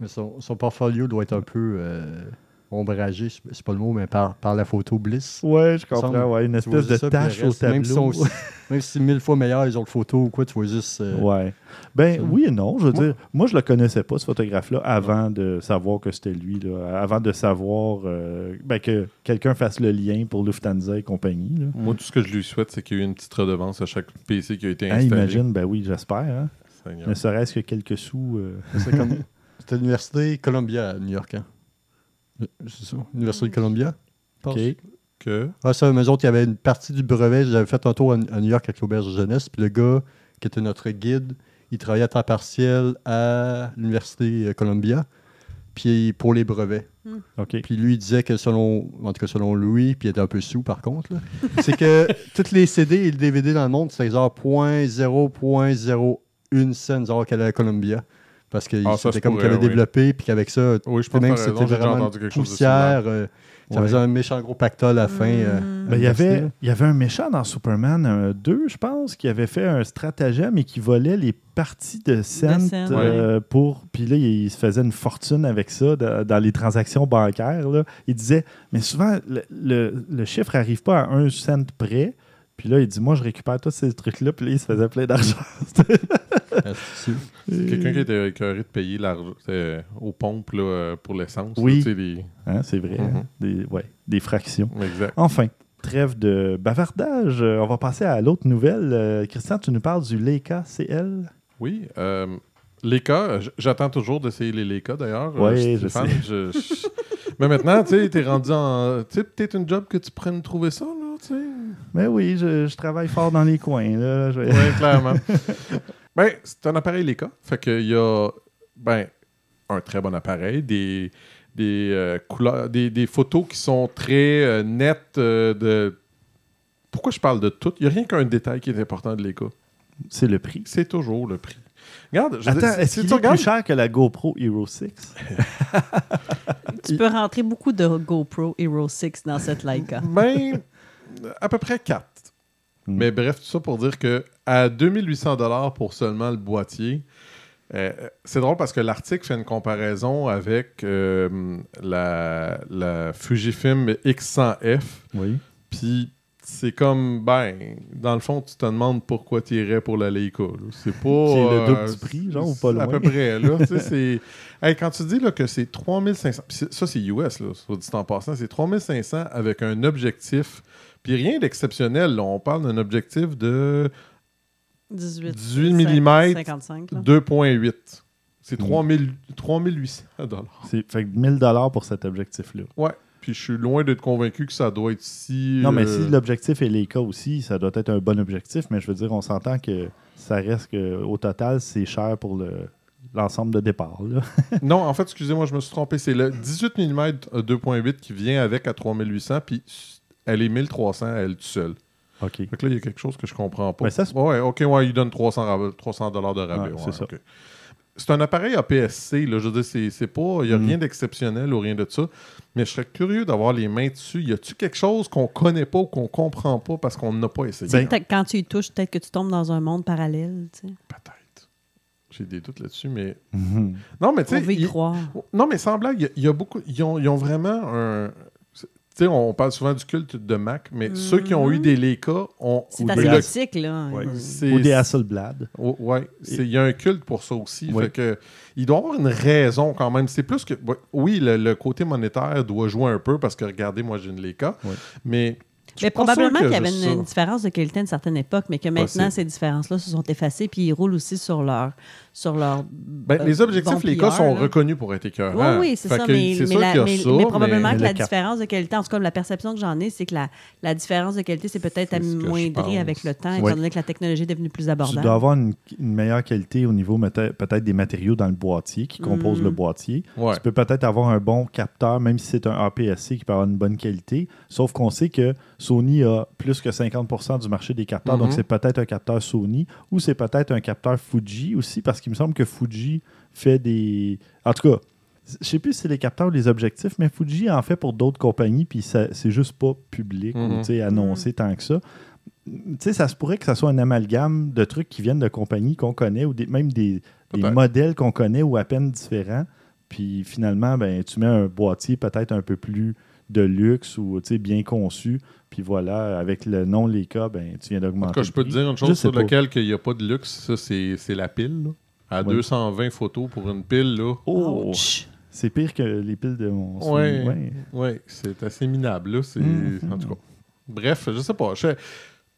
mais son, son portfolio doit être un peu euh, ombragé, c'est c'est pas le mot, mais par, par la photo Bliss. Ouais, je comprends. Ouais, une espèce de le tache au reste, Même si, tableau. sont- même si c'est mille fois meilleur les autres photos ou quoi, tu vois juste. euh, Ouais. Ben Ça. oui et non. Je veux dire, moi, je le connaissais pas, ce photographe-là, avant de savoir que c'était lui. Là, avant de savoir euh, ben, que quelqu'un fasse le lien pour Lufthansa et compagnie. Là. Moi, tout ce que je lui souhaite, c'est qu'il y ait une petite redevance à chaque PC qui a été Hein, installé. imagine, ben oui, j'espère. Hein? Seigneur. Ne serait-ce que quelques sous. euh, C'est comme. C'était l'université Columbia à New York. Hein? C'est ça, l'université de Columbia. OK. Que... Ah, ça, mais autres, il y avait une partie du brevet. J'avais fait un tour à, à New York avec l'auberge de jeunesse. Puis le gars, qui était notre guide, il travaillait à temps partiel à l'université euh, Columbia. Puis pour les brevets. OK. Puis lui, il disait que selon, en tout cas selon lui, puis il était un peu sous par contre, c'est que tous les CD et le DVD dans le monde, c'est genre 0.0.01 cents, genre qu'elle est à Columbia. Parce que Ah, c'était comme qu'il avait oui. développé, puis qu'avec ça, Oui, je même c'était vraiment entendu quelque chose de similaire. poussière. euh, ça Ouais. faisait un méchant gros pactole à la fin. euh, Mm. Ben, il, y avait, il y avait un méchant dans Superman euh, 2, je pense, qui avait fait un stratagème et qui volait les parties de cent cents, euh, pour. Puis là, il, il se faisait une fortune avec ça dans, dans les transactions bancaires. là. Il disait, mais souvent, le, le- le chiffre n'arrive pas à un cent près. Puis là, il dit, moi, je récupère tous ces trucs-là. Puis là, il se faisait plein d'argent. c'est- quelqu'un qui était écœuré de payer l'argent euh, aux pompes là, euh, pour l'essence. Oui. là, tu sais, les- Hein, c'est vrai. Hein? Des, ouais, des fractions. Exact. Enfin, trêve de bavardage. Euh, on va passer à l'autre nouvelle. Euh, Christian, tu nous parles du Leica CL. Oui. Euh, j'attends toujours d'essayer les Leica d'ailleurs. Euh, je sais. je- je- Mais maintenant, tu sais, t'es rendu en. Tu sais, peut-être une job que tu pourrais me trouver ça, là, tu sais. Mais oui, je, je travaille fort dans les coins. Là. Je Oui, clairement. ben, c'est un appareil Leica. Fait qu'il y a ben, un très bon appareil, des, des, euh, couleurs, des, des photos qui sont très euh, nettes. euh, de... Pourquoi je parle de tout? Il n'y a rien qu'un détail qui est important de Leica. C'est le prix. C'est toujours le prix. Regarde, je Attends, est-ce qu'il est regardes, plus cher que la GoPro Hero 6? Tu peux rentrer beaucoup de GoPro Hero 6 dans cette Leica. ben, à peu près 4. Hmm. Mais bref, tout ça pour dire que à 2800 dollars pour seulement le boîtier, euh, c'est drôle parce que l'article fait une comparaison avec euh, la, la Fujifilm X100F. Oui. Puis c'est comme, ben, dans le fond, tu te demandes pourquoi tu irais pour la Leica. C'est pas. Qui est le euh, double du prix, genre, ou pas c'est À loin? peu près, là. tu sais, c'est. Hey, quand tu dis là, que c'est 3500. puis c'est- ça, c'est US, là, soit dit en passant. C'est 3500 avec un objectif. Puis rien d'exceptionnel. là. On parle d'un objectif de 18, 18 millimètres, 55. là. 2,8. C'est Mm. 3000 3800 dollars. C'est fait que 1000 dollars pour cet objectif-là. Ouais. Puis je suis loin d'être convaincu que ça doit être si. Non, mais euh, si l'objectif est Leica aussi, ça doit être un bon objectif, mais je veux dire, on s'entend que ça reste que au total, c'est cher pour le l'ensemble de départ. Là. Non, en fait, excusez-moi, je me suis trompé. C'est le 18 mm 2.8 qui vient avec à 3800, puis elle est 1300 elle toute seule. OK. Fait que là, il y a quelque chose que je comprends pas. Ben, ça, c'est- ouais, ok, ouais, il donne 300 rab- 300 dollars de rabais. Ouais, c'est ça. c'est un appareil APS-C. Là, je veux dire, c'est, c'est pas, il n'y a Mm. rien d'exceptionnel ou rien de ça. Mais je serais curieux d'avoir les mains dessus. Y a-tu quelque chose qu'on connaît pas ou qu'on comprend pas parce qu'on n'a pas essayé? Peut-être quand tu y touches, peut-être que tu tombes dans un monde parallèle. tu sais. Peut-être. J'ai des doutes là-dessus, mais. Mhm. Non, mais tu sais. Non, mais sans blague, il y a- il y, a beaucoup. Ils ont, ils ont vraiment un. Tu sais, on parle souvent du culte de Mac, mais ceux qui ont eu des Leica ont. C'est classique, là. Ouais. Ou des Hasselblad. Oh, ouais, c'est- il y a un culte pour ça aussi. Oui. Fait que, il doit y avoir une raison quand même. C'est plus que. Oui, le, le côté monétaire doit jouer un peu parce que regardez, moi j'ai une Leica. Oui. Mais. Je Mais probablement qu'il y avait une, différence de qualité à une certaine époque, mais que maintenant, Possible. ces différences-là se sont effacées, puis ils roulent aussi sur leur. Sur leur Ben, euh, les objectifs bon Leica PR, sont là. reconnus pour être écœurants. Oui, oui, c'est ça. Mais, la- ça, probablement mais que la cap- différence de qualité, en tout cas, la perception que j'en ai, c'est que la, la différence de qualité s'est peut-être amoindrie avec le temps, étant donné que la technologie est devenue plus Tu abordable. dois avoir une, une meilleure qualité au niveau peut- peut-être des matériaux dans le boîtier qui composent Mm. le boîtier. Ouais. Tu peux peut-être avoir un bon capteur, même si c'est un APS-C qui peut avoir une bonne qualité. Sauf qu'on sait que Sony a plus que 50% du marché des capteurs. Donc, Mhm. c'est peut-être un capteur Sony ou c'est peut-être un capteur Fuji aussi, parce qu'il me semble que Fuji fait des. En tout cas, je sais plus si c'est les capteurs ou les objectifs, mais Fuji en fait pour d'autres compagnies, puis ça- c'est juste pas public ou Mhm. tu sais, annoncé tant que ça. Tu sais, ça se pourrait que ça soit un amalgame de trucs qui viennent de compagnies qu'on connaît ou des- même des, des modèles qu'on connaît ou à peine différents. Puis finalement, ben, tu mets un boîtier peut-être un peu plus de luxe ou tu sais, bien conçu. Puis voilà, avec le nom Leica, ben, tu viens En d'augmenter. tout cas, je peux te dire une chose sur pas. laquelle il n'y a pas de luxe, ça, c'est c'est la pile. là. À Ouais. 220 photos pour une pile, là. Oh, Ouch. c'est pire que les piles de mon Sony. Ouais. Ouais. Oui, c'est assez minable, là. Mhm. En tout cas. Bref, je sais pas. je-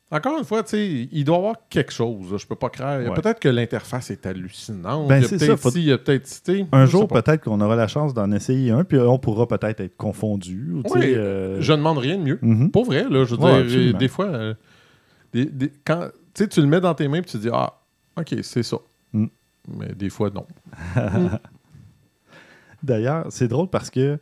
Encore une fois, il doit y avoir quelque chose. Je peux pas croire. Ouais. Peut-être que l'interface est hallucinante. Ben, il y a c'est peut-être ça, faut- ci, il y a peut-être cité. Un jour, peut-être qu'on aura la chance d'en essayer un, puis on pourra peut-être être confondu. ou, Oui, euh, Je ne demande rien de mieux. mhm. Pour vrai, là, je veux Ouais, dire, des fois, euh, des- des- quand, tu le mets dans tes mains et tu te dis, ah, OK, c'est ça. Mm. Mais des fois, non. D'ailleurs, c'est drôle parce que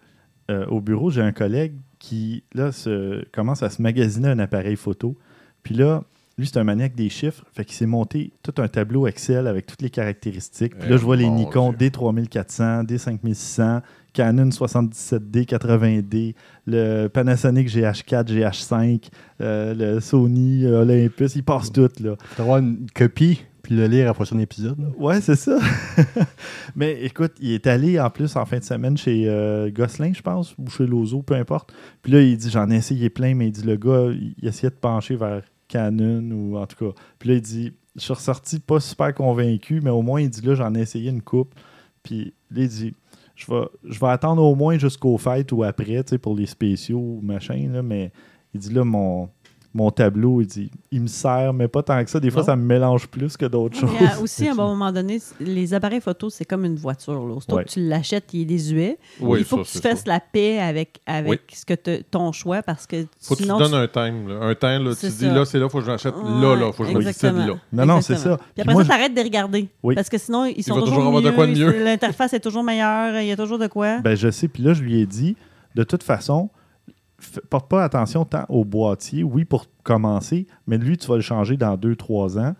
euh, au bureau, j'ai un collègue qui là se, commence à se magasiner un appareil photo. Puis là, lui, c'est un maniaque des chiffres. Fait qu'il s'est monté tout un tableau Excel avec toutes les caractéristiques. Puis là, Eh, je vois les mon Nikon Dieu. D3400, D5600, Canon 77D, 80D, le Panasonic GH4, GH5, euh, le Sony euh, Olympus. Il passe tout, là. Faut avoir une copie puis le lire à la prochaine épisode. là. Ouais, c'est ça. Mais écoute, il est allé en plus en fin de semaine chez euh, Gosselin, je pense, ou chez Lozo, peu importe. Puis là, il dit J'en ai essayé plein, mais il dit Le gars, il essayait de pencher vers Canon, ou en tout cas. Puis là, il dit Je suis ressorti pas super convaincu, mais au moins, il dit Là, j'en ai essayé une coupe. Puis là, il dit je vais, je vais attendre au moins jusqu'aux fêtes ou après, tu sais, pour les spéciaux ou machin, là, mais il dit là, mon, mon tableau, il dit, il me sert, mais pas tant que ça. Des fois, Non. ça me mélange plus que d'autres choses. Mais, euh, aussi, à un bon moment donné, les appareils photo, c'est comme une voiture. Là. Ouais. que tu l'achètes, il est désuet. Oui, il faut ça, que tu fasses ça. la paix avec, avec Oui. ce que te- ton choix parce que Faut que tu sinon. te donnes un time. là. Un time, là, tu dis là, c'est là, faut que je l'achète. là, là, faut que je me décide là. Non, non, c'est ça. Puis Puis après moi, ça, t'arrêtes de les regarder. Oui. Parce que sinon, ils sont va toujours, toujours avoir de mieux, quoi de mieux. L'interface est toujours meilleure. Il y a toujours de quoi. Ben, je sais. Puis là, je lui ai dit, de toute façon, porte pas attention tant au boîtier, oui, pour commencer, mais lui, tu vas le changer dans 2-3 ans.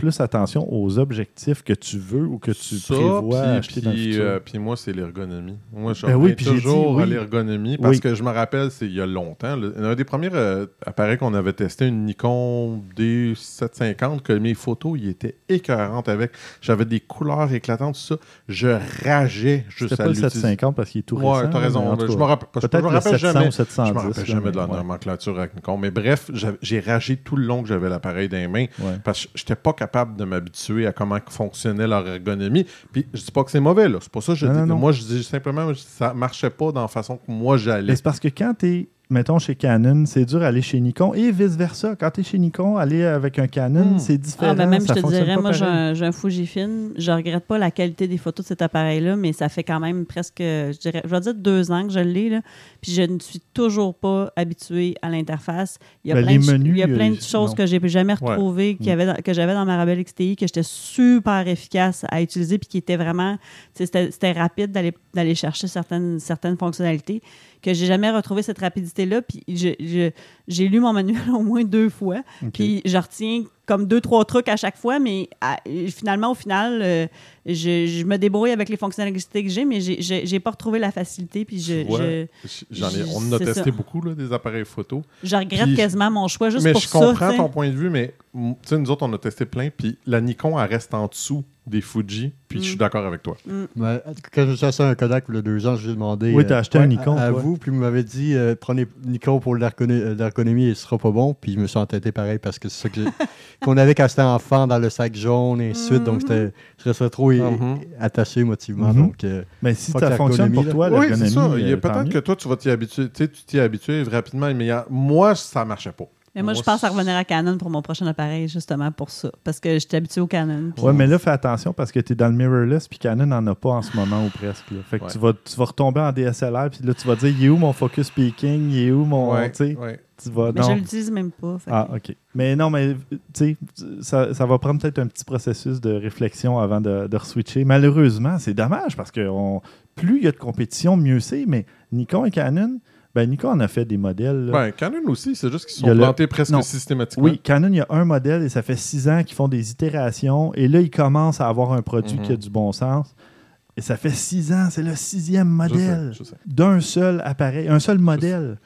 Plus attention aux objectifs que tu veux ou que tu Ça, prévois puis- acheter dans le puis, futur? euh, puis moi, c'est l'ergonomie. Moi, je Ben oui, dit toujours à l'ergonomie parce Oui. que je me rappelle, c'est il y a longtemps. là, un des premiers euh, appareils qu'on avait testé, une Nikon D750, que mes photos, il était écœurantes avec. J'avais des couleurs éclatantes, tout ça. Je rageais juste à pas le l'utiliser. 750 parce qu'il est tout récent. Ouais, t'as raison. Je me rappelle, je me le rappelle 700 jamais. ou 710. Je me rappelle jamais mais de la ouais. nomenclature avec Nikon. Mais bref, j'ai ragé tout le long que j'avais l'appareil dans les mains Ouais. parce que j'étais pas capable de m'habituer à comment fonctionnait leur ergonomie. Puis je dis pas que c'est mauvais, là. C'est pas ça que je Non, dis. non, non. Moi, je dis simplement que ça marchait pas dans la façon que moi j'allais. C'est parce que quand tu es, mettons, chez Canon, c'est dur d'aller chez Nikon et vice-versa. Quand tu es chez Nikon, aller avec un Canon, Hmm. c'est différent. Ah, ben même, je te dirais, moi, j'ai un, j'ai un Fujifilm. Je regrette pas la qualité des photos de cet appareil-là, mais ça fait quand même presque, je dirais, je vais dire deux ans que je l'ai, là. Puis je ne suis toujours pas habituée à l'interface. Il y a Ben, plein, de, menus, il y a plein euh, de choses non. que j'ai jamais Ouais. retrouvées, qu'il y Mm. avait dans- que j'avais dans ma Rebel XTI, que j'étais super efficace à utiliser, puis qui était vraiment, tu sais, c'était c'était rapide d'aller d'aller chercher certaines, certaines fonctionnalités que j'ai jamais retrouvé cette rapidité-là. Puis je, je, j'ai lu mon manuel au moins deux fois. Puis je retiens comme deux, trois trucs à chaque fois, mais à- finalement, au final, euh, je, je me débrouille avec les fonctionnalités que j'ai, mais j'ai- j'ai j'ai pas retrouvé la facilité. Puis je, Tu vois, je, ai, on en a testé ça. beaucoup, là, des appareils photo. je regrette Puis- quasiment mon choix juste mais pour je ça. comprends tu sais. ton point de vue, mais mm, tu sais, nous autres, on a testé plein, puis la Nikon, elle reste en dessous des Fuji, puis je suis Mm. d'accord avec toi. Ouais, quand j'ai acheté un Kodak il y a deux ans, je lui ai demandé Oui, euh, t'as acheté un ouais, Nikon, à, vous, puis vous m'avez dit euh, prenez Nikon pour l'ergono- euh, l'ergonomie et ce sera pas bon. Puis je me suis entêté pareil parce que c'est ça que qu'on avait quand j'étais enfant dans le sac jaune et ainsi de suite. Donc c'était- je restais trop Mhm. attaché émotivement. Mhm. Donc euh, Mais si ça fonctionne pour toi, Oui, c'est ça. Euh, peut-être que toi, tu vas t'y habituer. Tu t'y habitues rapidement, mais moi, ça marchait pas. Mais moi, je pense à revenir à Canon pour mon prochain appareil, justement pour ça. Parce que j'étais habituée au Canon. Ouais, mais là, fais attention parce que tu es dans le mirrorless puis Canon n'en a pas en ce moment ou presque. là. Fait que Ouais. tu, vas, tu vas retomber en DSLR puis là, tu vas dire, il est où mon focus speaking, il est où mon. Ouais, ouais. Tu vas. Mais non. je l'utilise même pas. fait Ah, OK. Mais non, mais tu sais, ça, ça va prendre peut-être un petit processus de réflexion avant de, de re-switcher. Malheureusement, c'est dommage parce que on- plus il y a de compétition, mieux c'est. Mais Nikon et Canon, ben Nikon en a fait des modèles. là. Ben, Canon aussi, c'est juste qu'ils sont le- plantés presque Non. systématiquement. Oui, Canon, il y a un modèle et ça fait six ans qu'ils font des itérations. Et là, ils commencent à avoir un produit Mhm. qui a du bon sens. Et ça fait six ans, c'est le sixième modèle d'un seul appareil, un seul modèle.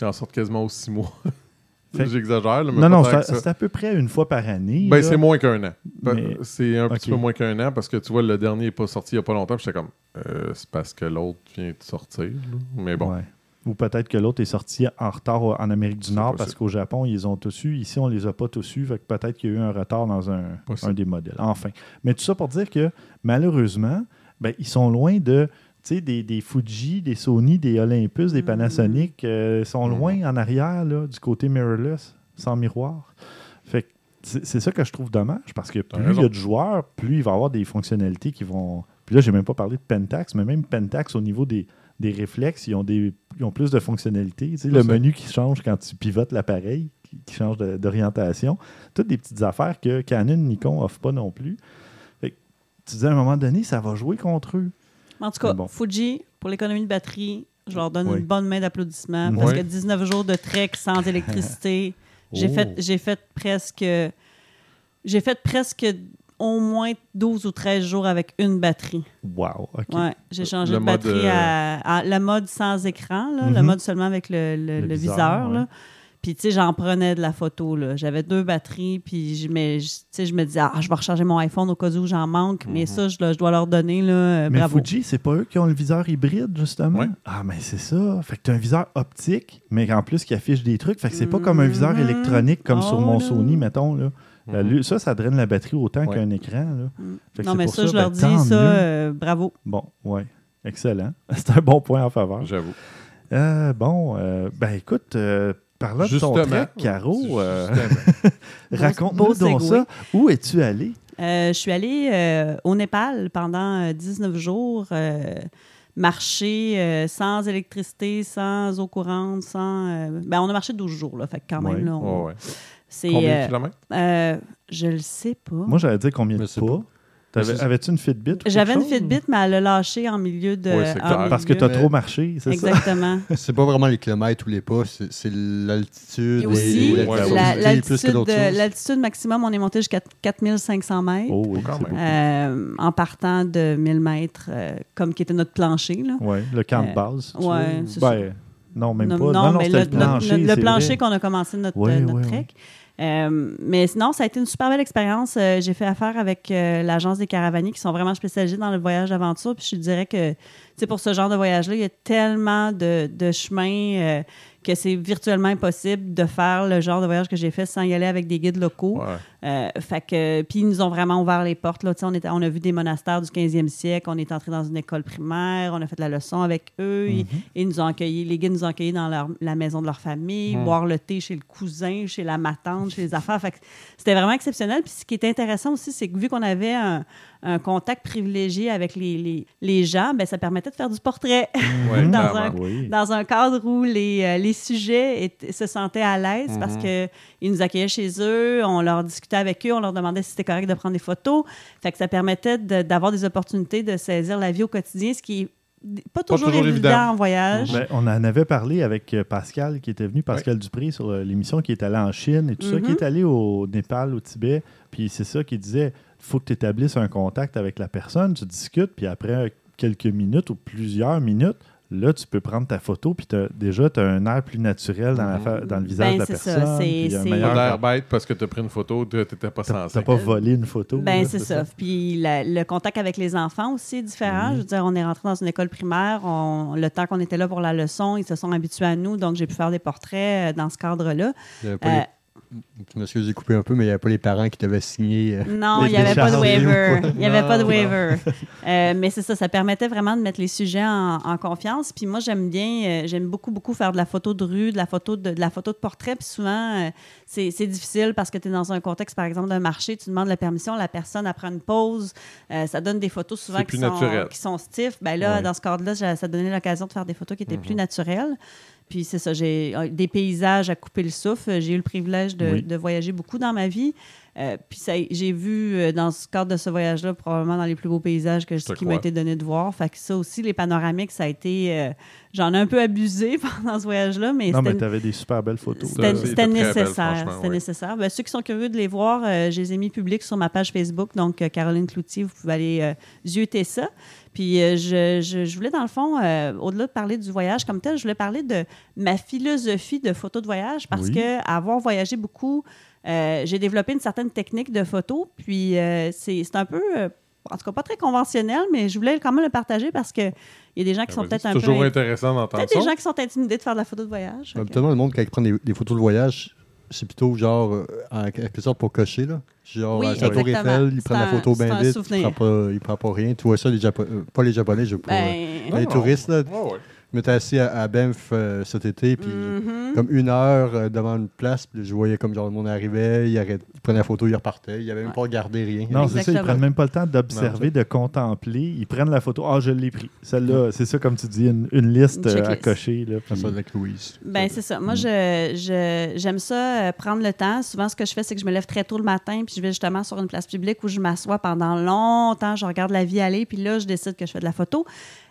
Ils en sortent quasiment aux six mois. J'exagère, Non, non, c'est à peu près une fois par année. Ben, c'est moins qu'un an. Mais- C'est un petit peu moins qu'un an parce que tu vois, le dernier n'est pas sorti il n'y a pas longtemps. J'étais comme, euh, c'est parce que l'autre vient de sortir. Mais bon, Ouais. Ou peut-être que l'autre est sorti en retard en Amérique du Nord possible. parce qu'au Japon, ils ont tous eu. Ici, on les a pas tous eu. Peut-être qu'il y a eu un retard dans un, un des modèles. Enfin. Mais tout ça pour dire que malheureusement, ben, ils sont loin de. Sais, Des, des Fuji, des Sony, des Olympus, des Mhm. Panasonic euh, sont Mhm. loin en arrière là, du côté mirrorless, sans miroir. Fait que c'est ça que je trouve dommage parce que plus il y a de joueurs, plus il va y avoir des fonctionnalités qui vont. Puis là, j'ai même pas parlé de Pentax, mais même Pentax au niveau des, des réflexes, ils ont, des, ils ont plus de fonctionnalités. Tu sais, C'est le ça. menu qui change quand tu pivotes l'appareil, qui, qui change d'orientation. Toutes des petites affaires que Canon, Nikon offrent pas non plus. Fait que tu dis à un moment donné, ça va jouer contre eux. En tout cas, bon. Fuji, pour l'économie de batterie, je leur donne Oui. une bonne main d'applaudissement Mhm. parce Oui. que 19 jours de trek sans électricité, j'ai Oh. fait, j'ai fait presque, j'ai fait presque au moins 12 ou 13 jours avec une batterie. Wow, OK. Ouais, j'ai changé Le de mode, batterie euh, à, à- le mode sans écran, là, le Mhm. mode seulement avec le, le- Le le viseur, viseur. ouais. là. Puis, tu sais, j'en prenais de la photo. là. J'avais deux batteries, puis je, mais, je- tu sais, je me disais, ah, je vais recharger mon iPhone au cas où j'en manque. Mais Mhm. ça, je, dois leur donner, là, euh, Mais bravo. Fuji, c'est pas eux qui ont le viseur hybride, justement? Ouais. Ah, mais c'est ça. Fait que tu as un viseur optique, mais en plus qui affiche des trucs. Fait que c'est pas comme un viseur Mhm. électronique comme sur Oh, mon là. Sony, mettons. Là. Mhm. Ça, ça draine la batterie autant Ouais. qu'un écran. Là. Mm. Fait que Non, mais pour ça, je ben, leur dis, ça, euh, bravo. Bon, ouais. Excellent. C'est un bon point en faveur. j'avoue. Euh, bon, euh, ben écoute, parlant de ton Justement. trek, Caro, euh, Justement. raconte-nous donc ça. Où es-tu allé? Euh, je suis allée euh, au Népal pendant euh, 19 jours, euh, marcher euh, sans électricité, sans eau courante, sans... euh, ben, on a marché 12 jours, là, fait que quand même, Ouais. là, on- Ouais, ouais. c'est... Combien euh, de kilomètres? euh, je le sais pas. Moi, j'allais dire combien de Mais pas. pas- Avais-tu une Fitbit? J'avais une? Fitbit, mais elle a lâché en milieu de... En clair. Parce que tu as trop marché, c'est ça? Exactement. c'est pas vraiment les kilomètres ou les pas, c'est l'altitude Et aussi, et Ouais, la, la- l'altitude maximum, on est monté jusqu'à 4500 mètres. Oh oui, Quand même. euh, en partant de 1000 mètres, euh, comme qui était notre plancher. Là. Ouais, le camp de Euh, base. veux. c'est Ben, non, même non, pas. non, mais le, le plancher. le- le c'est plancher vrai. qu'on a commencé notre, Ouais, notre ouais, trek. Euh, mais sinon, ça a été une super belle expérience. Euh, J'ai fait affaire avec euh, l'agence des caravaniers qui sont vraiment spécialisés dans le voyage d'aventure. Puis je dirais que, pour ce genre de voyage-là, il y a tellement de, de chemins que c'est virtuellement impossible de faire le genre de voyage que j'ai fait sans y aller avec des guides locaux. Ouais. Euh, fait que, puis ils nous ont vraiment ouvert les portes. Là. On, était, on a vu des monastères du 15e siècle, on est entré dans une école primaire, on a fait la leçon avec eux. Ils, ils nous ont accueillis, les guides nous ont accueillis dans leur- la maison de leur famille, Mhm. boire le thé chez le cousin, chez la matante, chez les affaires. Fait c'était vraiment exceptionnel. Puis ce qui est intéressant aussi, c'est que vu qu'on avait un, un contact privilégié avec les, les, les gens, ben, ça permettait de faire du portrait Ouais, Dans un- Oui. dans un cadre où les, euh, les sujets étaient- se sentaient à l'aise parce Mhm. que ils nous accueillaient chez eux, on leur discutait avec eux, on leur demandait si c'était correct de prendre des photos. Fait que ça permettait de- d'avoir des opportunités de saisir la vie au quotidien, ce qui est pas toujours, toujours évident, évident. en voyage. Ben, on en avait parlé avec euh, Pascal qui était venu, Pascal Dupré, sur euh, l'émission, qui est allé en Chine et tout ça, Mhm. qui est allé au Népal, au Tibet. Puis c'est ça qu'il disait faut que tu établisses un contact avec la personne, tu discutes, puis après quelques minutes ou plusieurs minutes, là, tu peux prendre ta photo, puis déjà, tu as un air plus naturel dans, la fa- dans le visage Ben, de la c'est ça, personne. c'est- un meilleur- d'air bête parce que tu as pris une photo, tu n'étais pas censé. t'as pas volé une photo. Ben, c'est ça. Puis la- le contact avec les enfants aussi est différent. Mhm. Je veux dire, on est rentré dans une école primaire. on- le temps qu'on était là pour la leçon, ils se sont habitués à nous. Donc, j'ai pu faire des portraits euh, dans ce cadre-là. Il y avait pas Euh, Je m'excuse, j'ai coupé un peu, mais il n'y avait pas les parents qui devaient signer. euh, Non, il n'y avait pas de waiver. Il n'y avait pas de waiver. Euh, mais c'est ça, ça permettait vraiment de mettre les sujets en, en confiance. Puis moi, j'aime bien, euh, j'aime beaucoup, beaucoup faire de la photo de rue, de la photo de, de la photo de portrait. Puis souvent, euh, c'est difficile parce que tu es dans un contexte, par exemple, d'un marché, tu demandes la permission, la personne elle prend une pause. Euh, ça donne des photos souvent qui sont, qui sont stiff. Ben là, Ouais. dans ce cadre-là, ça ça donnait l'occasion de faire des photos qui étaient Mhm. plus naturelles. Puis c'est ça, j'ai euh, des paysages à couper le souffle. J'ai eu le privilège de, Oui. de voyager beaucoup dans ma vie. Euh, puis j'ai vu euh, dans ce cadre de ce voyage-là probablement dans les plus beaux paysages que, Je qui m'ont crois. été donné de voir. Fait que ça aussi, les panoramiques, ça a été... euh, J'en ai un peu abusé pendant ce voyage-là, mais Non, mais tu avais des super belles photos. c'était nécessaire. C'était oui. nécessaire. Ben, ceux qui sont curieux de les voir, euh, je les ai mis publics sur ma page Facebook. Donc, euh, Caroline Cloutier, vous pouvez aller euh, zioter ça. Puis, euh, je, je- je voulais, dans le fond, euh, au-delà de parler du voyage comme tel, je voulais parler de ma philosophie de photo de voyage parce Oui. que avoir voyagé beaucoup, euh, j'ai développé une certaine technique de photo. Puis, euh, c'est c'est un peu, euh, en tout cas, pas très conventionnel, mais je voulais quand même le partager parce qu'il y a des gens qui sont Vas-y, peut-être C'est un peu. toujours in- intéressant d'entendre Peut-être des gens qui sont intimidés de faire de la photo de voyage. Fait que- Habituellement, le monde, quand ils prennent des, des photos de voyage, c'est plutôt genre, euh, en quelque sorte, pour cocher. Là. Genre, Oui, à la Tour. Eiffel, ils prennent la photo bien vite, ils ne prennent, pas- ils prennent pas rien. Tu vois ça, les Japo- euh, pas les Japonais, je veux pas. euh, Ben, les Non, touristes, là, Ouais, ouais. Je m'étais assis à, à Banff euh, cet été, puis mhm. comme une heure euh, devant une place, puis je voyais comme genre le monde arrivait, il, arrêt- il prenait la photo, il repartait, il avait même Ouais. pas regardé rien. Non, c'est ça, ils prennent même pas le temps d'observer, de contempler. Ils prennent la photo. Ah, je l'ai pris. Celle-là, c'est ça, comme tu dis, une, une liste Une euh, à checklist. cocher. Là, puis- ça avec Louise. Ben, c'est ça. Moi, je, je- j'aime ça, euh, prendre le temps. Souvent, ce que je fais, c'est que je me lève très tôt le matin, puis je vais justement sur une place publique où je m'assois pendant longtemps, je regarde la vie aller, puis là, je décide que je fais de la photo.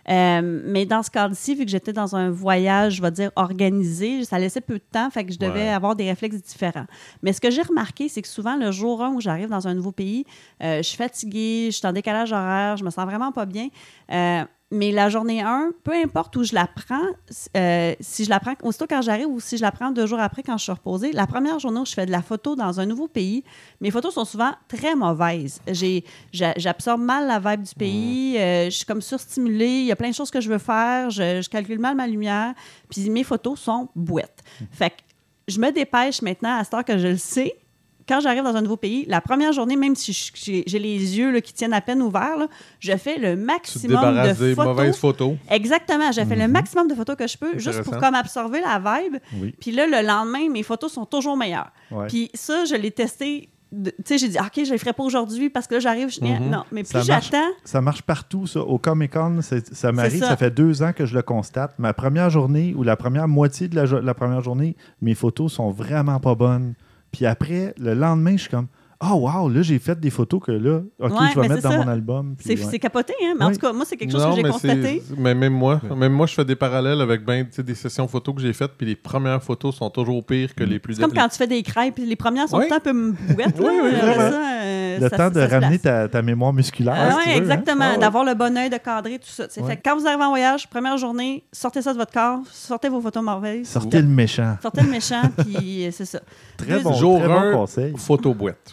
Euh, mais dans ce cadre-ci, vu que j'étais dans un voyage, je vais dire, organisé, ça laissait peu de temps, fait que je devais Ouais. avoir des réflexes différents. Mais ce que j'ai remarqué, c'est que souvent, le jour 1 où j'arrive dans un nouveau pays, euh, je suis fatiguée, je suis en décalage horaire, je me sens vraiment pas bien. Euh, mais la journée 1, peu importe où je la prends, euh, si je la prends aussitôt quand j'arrive ou si je la prends deux jours après quand je suis reposée, la première journée où je fais de la photo dans un nouveau pays, mes photos sont souvent très mauvaises. J'absorbe mal la vibe du pays, euh, je suis comme surstimulée, il y a plein de choses que je veux faire, je, je calcule mal ma lumière, puis mes photos sont bouettes. Fait que je me dépêche maintenant à cette heure que je le sais. Quand j'arrive dans un nouveau pays, la première journée, même si je- j'ai les yeux là, qui tiennent à peine ouverts, là, je fais le Tu te maximum de des photos. mauvaises photos. Exactement. J'ai fait le maximum de photos que je peux, juste pour comme absorber la vibe. Oui. Puis là, le lendemain, mes photos sont toujours meilleures. Ouais. Puis ça, je l'ai testé. Tu sais, j'ai dit, OK, je le ferai pas aujourd'hui parce que là, j'arrive. je- Mhm. Non, mais plus j'attends. Ça marche partout, ça. Au Comic Con, ça m'arrive. ça. Ça. fait deux ans que je le constate. Ma première journée ou la première moitié de la, la première journée, mes photos sont vraiment pas bonnes. Puis après, le lendemain, je suis comme Ah, wow, là, j'ai fait des photos que là, OK, Ouais, je vais mettre c'est dans ça. mon album. C'est ouais. capoté, hein? Mais en Oui. tout cas, moi, c'est quelque chose Non, que j'ai constaté. Mais même moi, même moi, je fais des parallèles avec ben, des sessions photos que j'ai faites, puis les premières photos sont toujours pires que les plus C'est comme quand tu fais des crêpes, puis les premières sont Oui. tout un peu bouettes. Oui, oui, là, vraiment. ça, euh, Le ça- temps de ramener ta, ta mémoire musculaire. Ah si veux, hein? exactement. Ah ouais. D'avoir le bon œil, de cadrer, tout ça. Fait que quand vous arrivez en voyage, première journée, sortez ça de votre corps, sortez vos photos mauvaises. Sortez le méchant. Sortez le méchant, puis euh, c'est ça. Très bon, Jour très bon un, conseil. Photo boîte.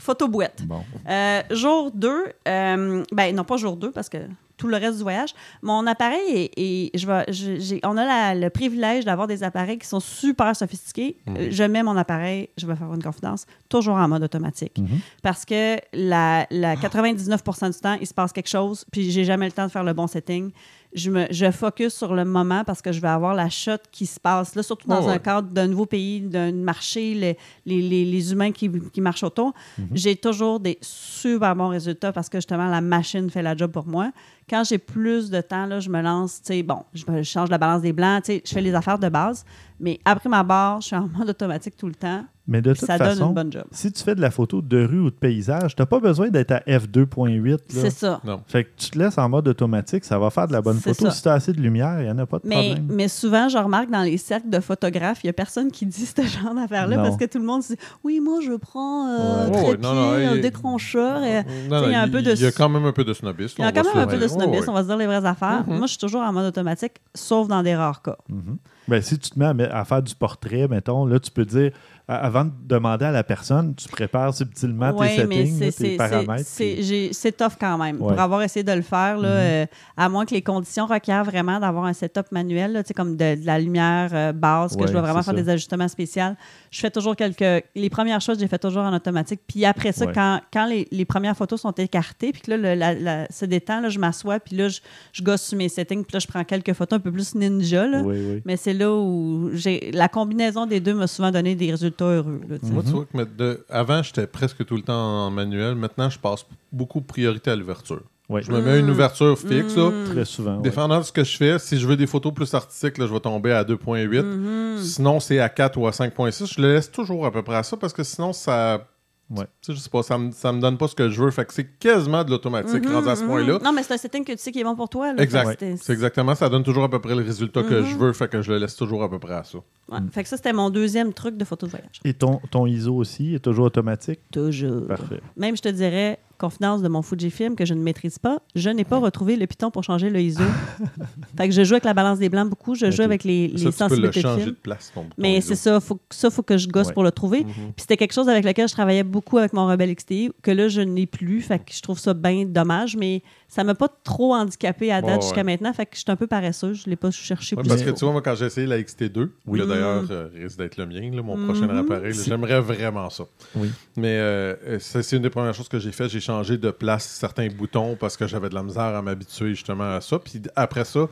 Bon. Euh, jour 2, ben non pas jour 2 parce que tout le reste du voyage, mon appareil est, est- je vais, je- on a la- le privilège d'avoir des appareils qui sont super sophistiqués. Euh, Je mets mon appareil, je vais faire une confidence, toujours en mode automatique. Mhm. Parce que la, la 99% du temps, il se passe quelque chose, puis j'ai jamais le temps de faire le bon setting. Je, me, je focus sur le moment parce que je vais avoir la shot qui se passe, là, surtout dans Ouais, un ouais. cadre d'un nouveau pays, d'un marché, les, les, les- les humains qui, qui marchent autour. Mhm. J'ai toujours des super bons résultats parce que justement, la machine fait la job pour moi. Quand j'ai plus de temps, là, je me lance, tu sais, bon, je, change la balance des blancs, tu sais, je fais les affaires de base, Mais après ma barre, je suis en mode automatique tout le temps. Mais de toute ça donne façon, une bonne job. si tu fais de la photo de rue ou de paysage, tu n'as pas besoin d'être à f2.8. là. C'est ça. Non. Fait que tu te laisses en mode automatique, ça va faire de la bonne photo. ça. Si tu as assez de lumière, il n'y en a pas de Mais, problème. mais souvent, je remarque dans les cercles de photographes, il n'y a personne qui dit ce genre d'affaire-là parce que tout le monde se dit Oui, moi, je prends euh, Ouais. Ouais, trépied, non, non, un décrocheur. il y a un peu de- il y a quand même un peu de snobisme. Il y a quand même un peu de on va se dire les vraies affaires. Mhm. Moi, je suis toujours en mode automatique, sauf dans des rares cas. Mhm. Ben, si tu te mets à, à faire du portrait, mettons, là, tu peux dire, avant de demander à la personne, tu prépares subtilement Oui, tes mais settings, là, c'est- tes paramètres. c'est- puis- tough quand même. Ouais. Pour avoir essayé de le faire, là, Mhm. euh, à moins que les conditions requièrent vraiment d'avoir un setup manuel, là, comme de, de la lumière euh, basse, que Ouais, je dois vraiment faire ça. des ajustements spéciaux. Je fais toujours quelques. Les premières choses, j'ai fait toujours en automatique. Puis après ça, Ouais. quand, quand les, les premières photos sont écartées, puis que là, le, la, la- se détend, là, je m'assois, puis là, je, je gosse sur mes settings, puis là, je prends quelques photos un peu plus ninja. Là. Oui, oui. Mais c'est là où j'ai la combinaison des deux m'a souvent donné des résultats heureux. là, tu. Moi, Mhm. tu vois que de- avant, j'étais presque tout le temps en manuel. Maintenant, je passe beaucoup priorité à l'ouverture. Ouais. Je me mets une ouverture fixe. là. Mm. Très souvent. ouais. Dépendant de ce que je fais, si je veux des photos plus artistiques, là, je vais tomber à 2.8. Mhm. Sinon, c'est à 4 ou à 5.6. Je le laisse toujours à peu près à ça parce que sinon, ça. Ouais. Tu sais, je sais pas, ça me, ça me donne pas ce que je veux. Fait que c'est quasiment de l'automatique rendu à ce mhm. point-là. Non, mais c'est un setting que tu sais qui est bon pour toi. Là. Exact. C'est exactement, ça donne toujours à peu près le résultat que je veux, fait que je le laisse toujours à peu près à ça. Ouais. Fait que ça, c'était mon deuxième truc de photo de voyage. Et ton, ton ISO aussi est toujours automatique? Toujours. Parfait. Même, je te dirais, confidence de mon Fujifilm que je ne maîtrise pas, je n'ai pas retrouvé le piton pour changer le ISO. fait que je joue avec la balance des blancs beaucoup, je joue avec les, les ça, tu peux le sensibilités de changer film. de place, ton, Mais c'est ça, faut, ça, faut que je gosse Ouais. pour le trouver. Mhm. Puis c'était quelque chose avec lequel je travaillais beaucoup avec mon Rebel XTI, que là, je n'ai plus. Fait que je trouve ça bien dommage, mais ça m'a pas trop handicapé à date Ouais, jusqu'à maintenant. Fait que je suis un peu paresseuse. Je l'ai pas cherché Ouais, plus. parce que tu vois, moi, quand j'ai essayé la XT2, Oui. là, d'ailleurs, Mhm. euh, risque d'être le mien, là, mon prochain Mhm. appareil, j'aimerais vraiment ça. Oui. Mais euh, euh, c'est c'est une des premières choses que j'ai fait. J'ai changé de place certains boutons parce que j'avais de la misère à m'habituer justement à ça. Puis après ça,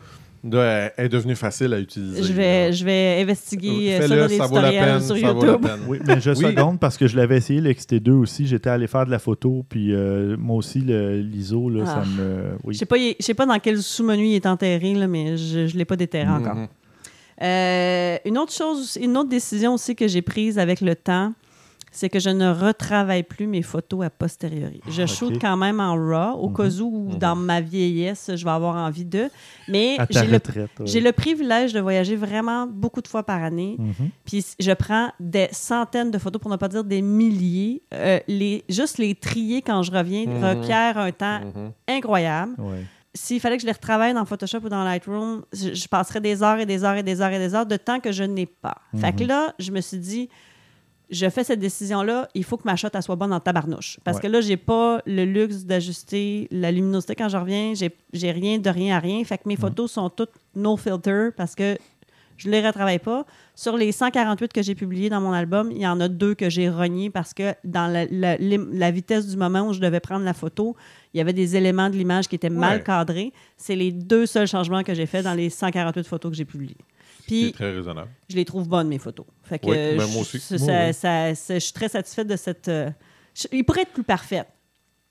elle est devenue facile à utiliser. Je vais, là. je vais investiguer euh, ça Fais-le, dans les ça vaut la peine. sur Ça vaut la YouTube. peine. Oui, mais je Oui. seconde parce que je l'avais essayé, le XT2 aussi. J'étais allé faire de la photo, puis euh, moi aussi, le- l'ISO, là, Ah. ça me. Oui. Je sais pas, sais pas dans quel sous-menu il est enterré, là, mais je ne l'ai pas déterré encore. Mhm. Euh, une autre chose, une autre décision aussi que j'ai prise avec le temps, c'est que je ne retravaille plus mes photos a posteriori. Je ok. shoot quand même en RAW, au Mhm. cas où, Mhm. dans ma vieillesse, je vais avoir envie de. Mais j'ai le, ouais. privilège de voyager vraiment beaucoup de fois par année. Mhm. Puis je prends des centaines de photos, pour ne pas dire des milliers. Euh, les, juste les trier quand je reviens requiert un temps incroyable. Ouais. S'il fallait que je les retravaille dans Photoshop ou dans Lightroom, je, passerais des heures et des heures et des heures et des heures de temps que je n'ai pas. Fait que là, je me suis dit, je fais cette décision-là, il faut que ma shot elle soit bonne en tabarnouche. Parce Ouais. que là, j'ai pas le luxe d'ajuster la luminosité quand je reviens. J'ai rien de rien à rien. Fait que mes photos sont toutes no filter parce que je les retravaille pas. Sur les 148 que j'ai publiés dans mon album, il y en a deux que j'ai reniés parce que dans la, la- lim- la vitesse du moment où je devais prendre la photo, il y avait des éléments de l'image qui étaient mal Ouais. cadrés. C'est les deux seuls changements que j'ai faits dans les 148 photos que j'ai publiées. Puis, très raisonnable. je les trouve bonnes, mes photos. Fait que, Oui, euh, ben, je- moi aussi. ça- Moi, ça- oui. ça- ça- je suis très satisfaite de cette. euh, je- il pourrait être plus parfaite.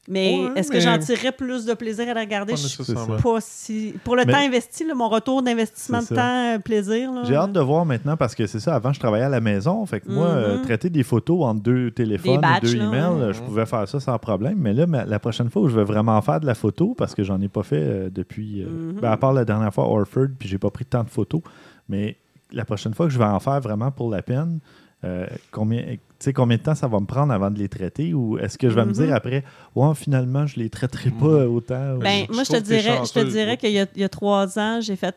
Mais Ouais, est-ce que mais- j'en tirerais plus de plaisir à la regarder? Pas Je pas si. Pour le Mais- temps investi, là, mon retour d'investissement de temps, euh, plaisir. J'ai hâte de voir maintenant parce que c'est ça. Avant, je travaillais à la maison. Fait que moi, euh, traiter des photos entre deux téléphones, batchs, deux là, emails, je pouvais faire ça sans problème. Mais là, la prochaine fois où je vais vraiment faire de la photo, parce que j'en ai pas fait euh, depuis. euh, Mhm. ben, à part la dernière fois, Orford, puis j'ai pas pris tant de photos. Mais la prochaine fois que je vais en faire vraiment pour la peine, euh, combien, tu sais, combien de temps ça va me prendre avant de les traiter? Ou est-ce que je vais me Mhm. dire après, ouais, finalement, je les traiterai pas Mhm. autant? ou- Ben, Je moi, je te dirais, je te dirais qu'il y, y a trois ans, j'ai fait.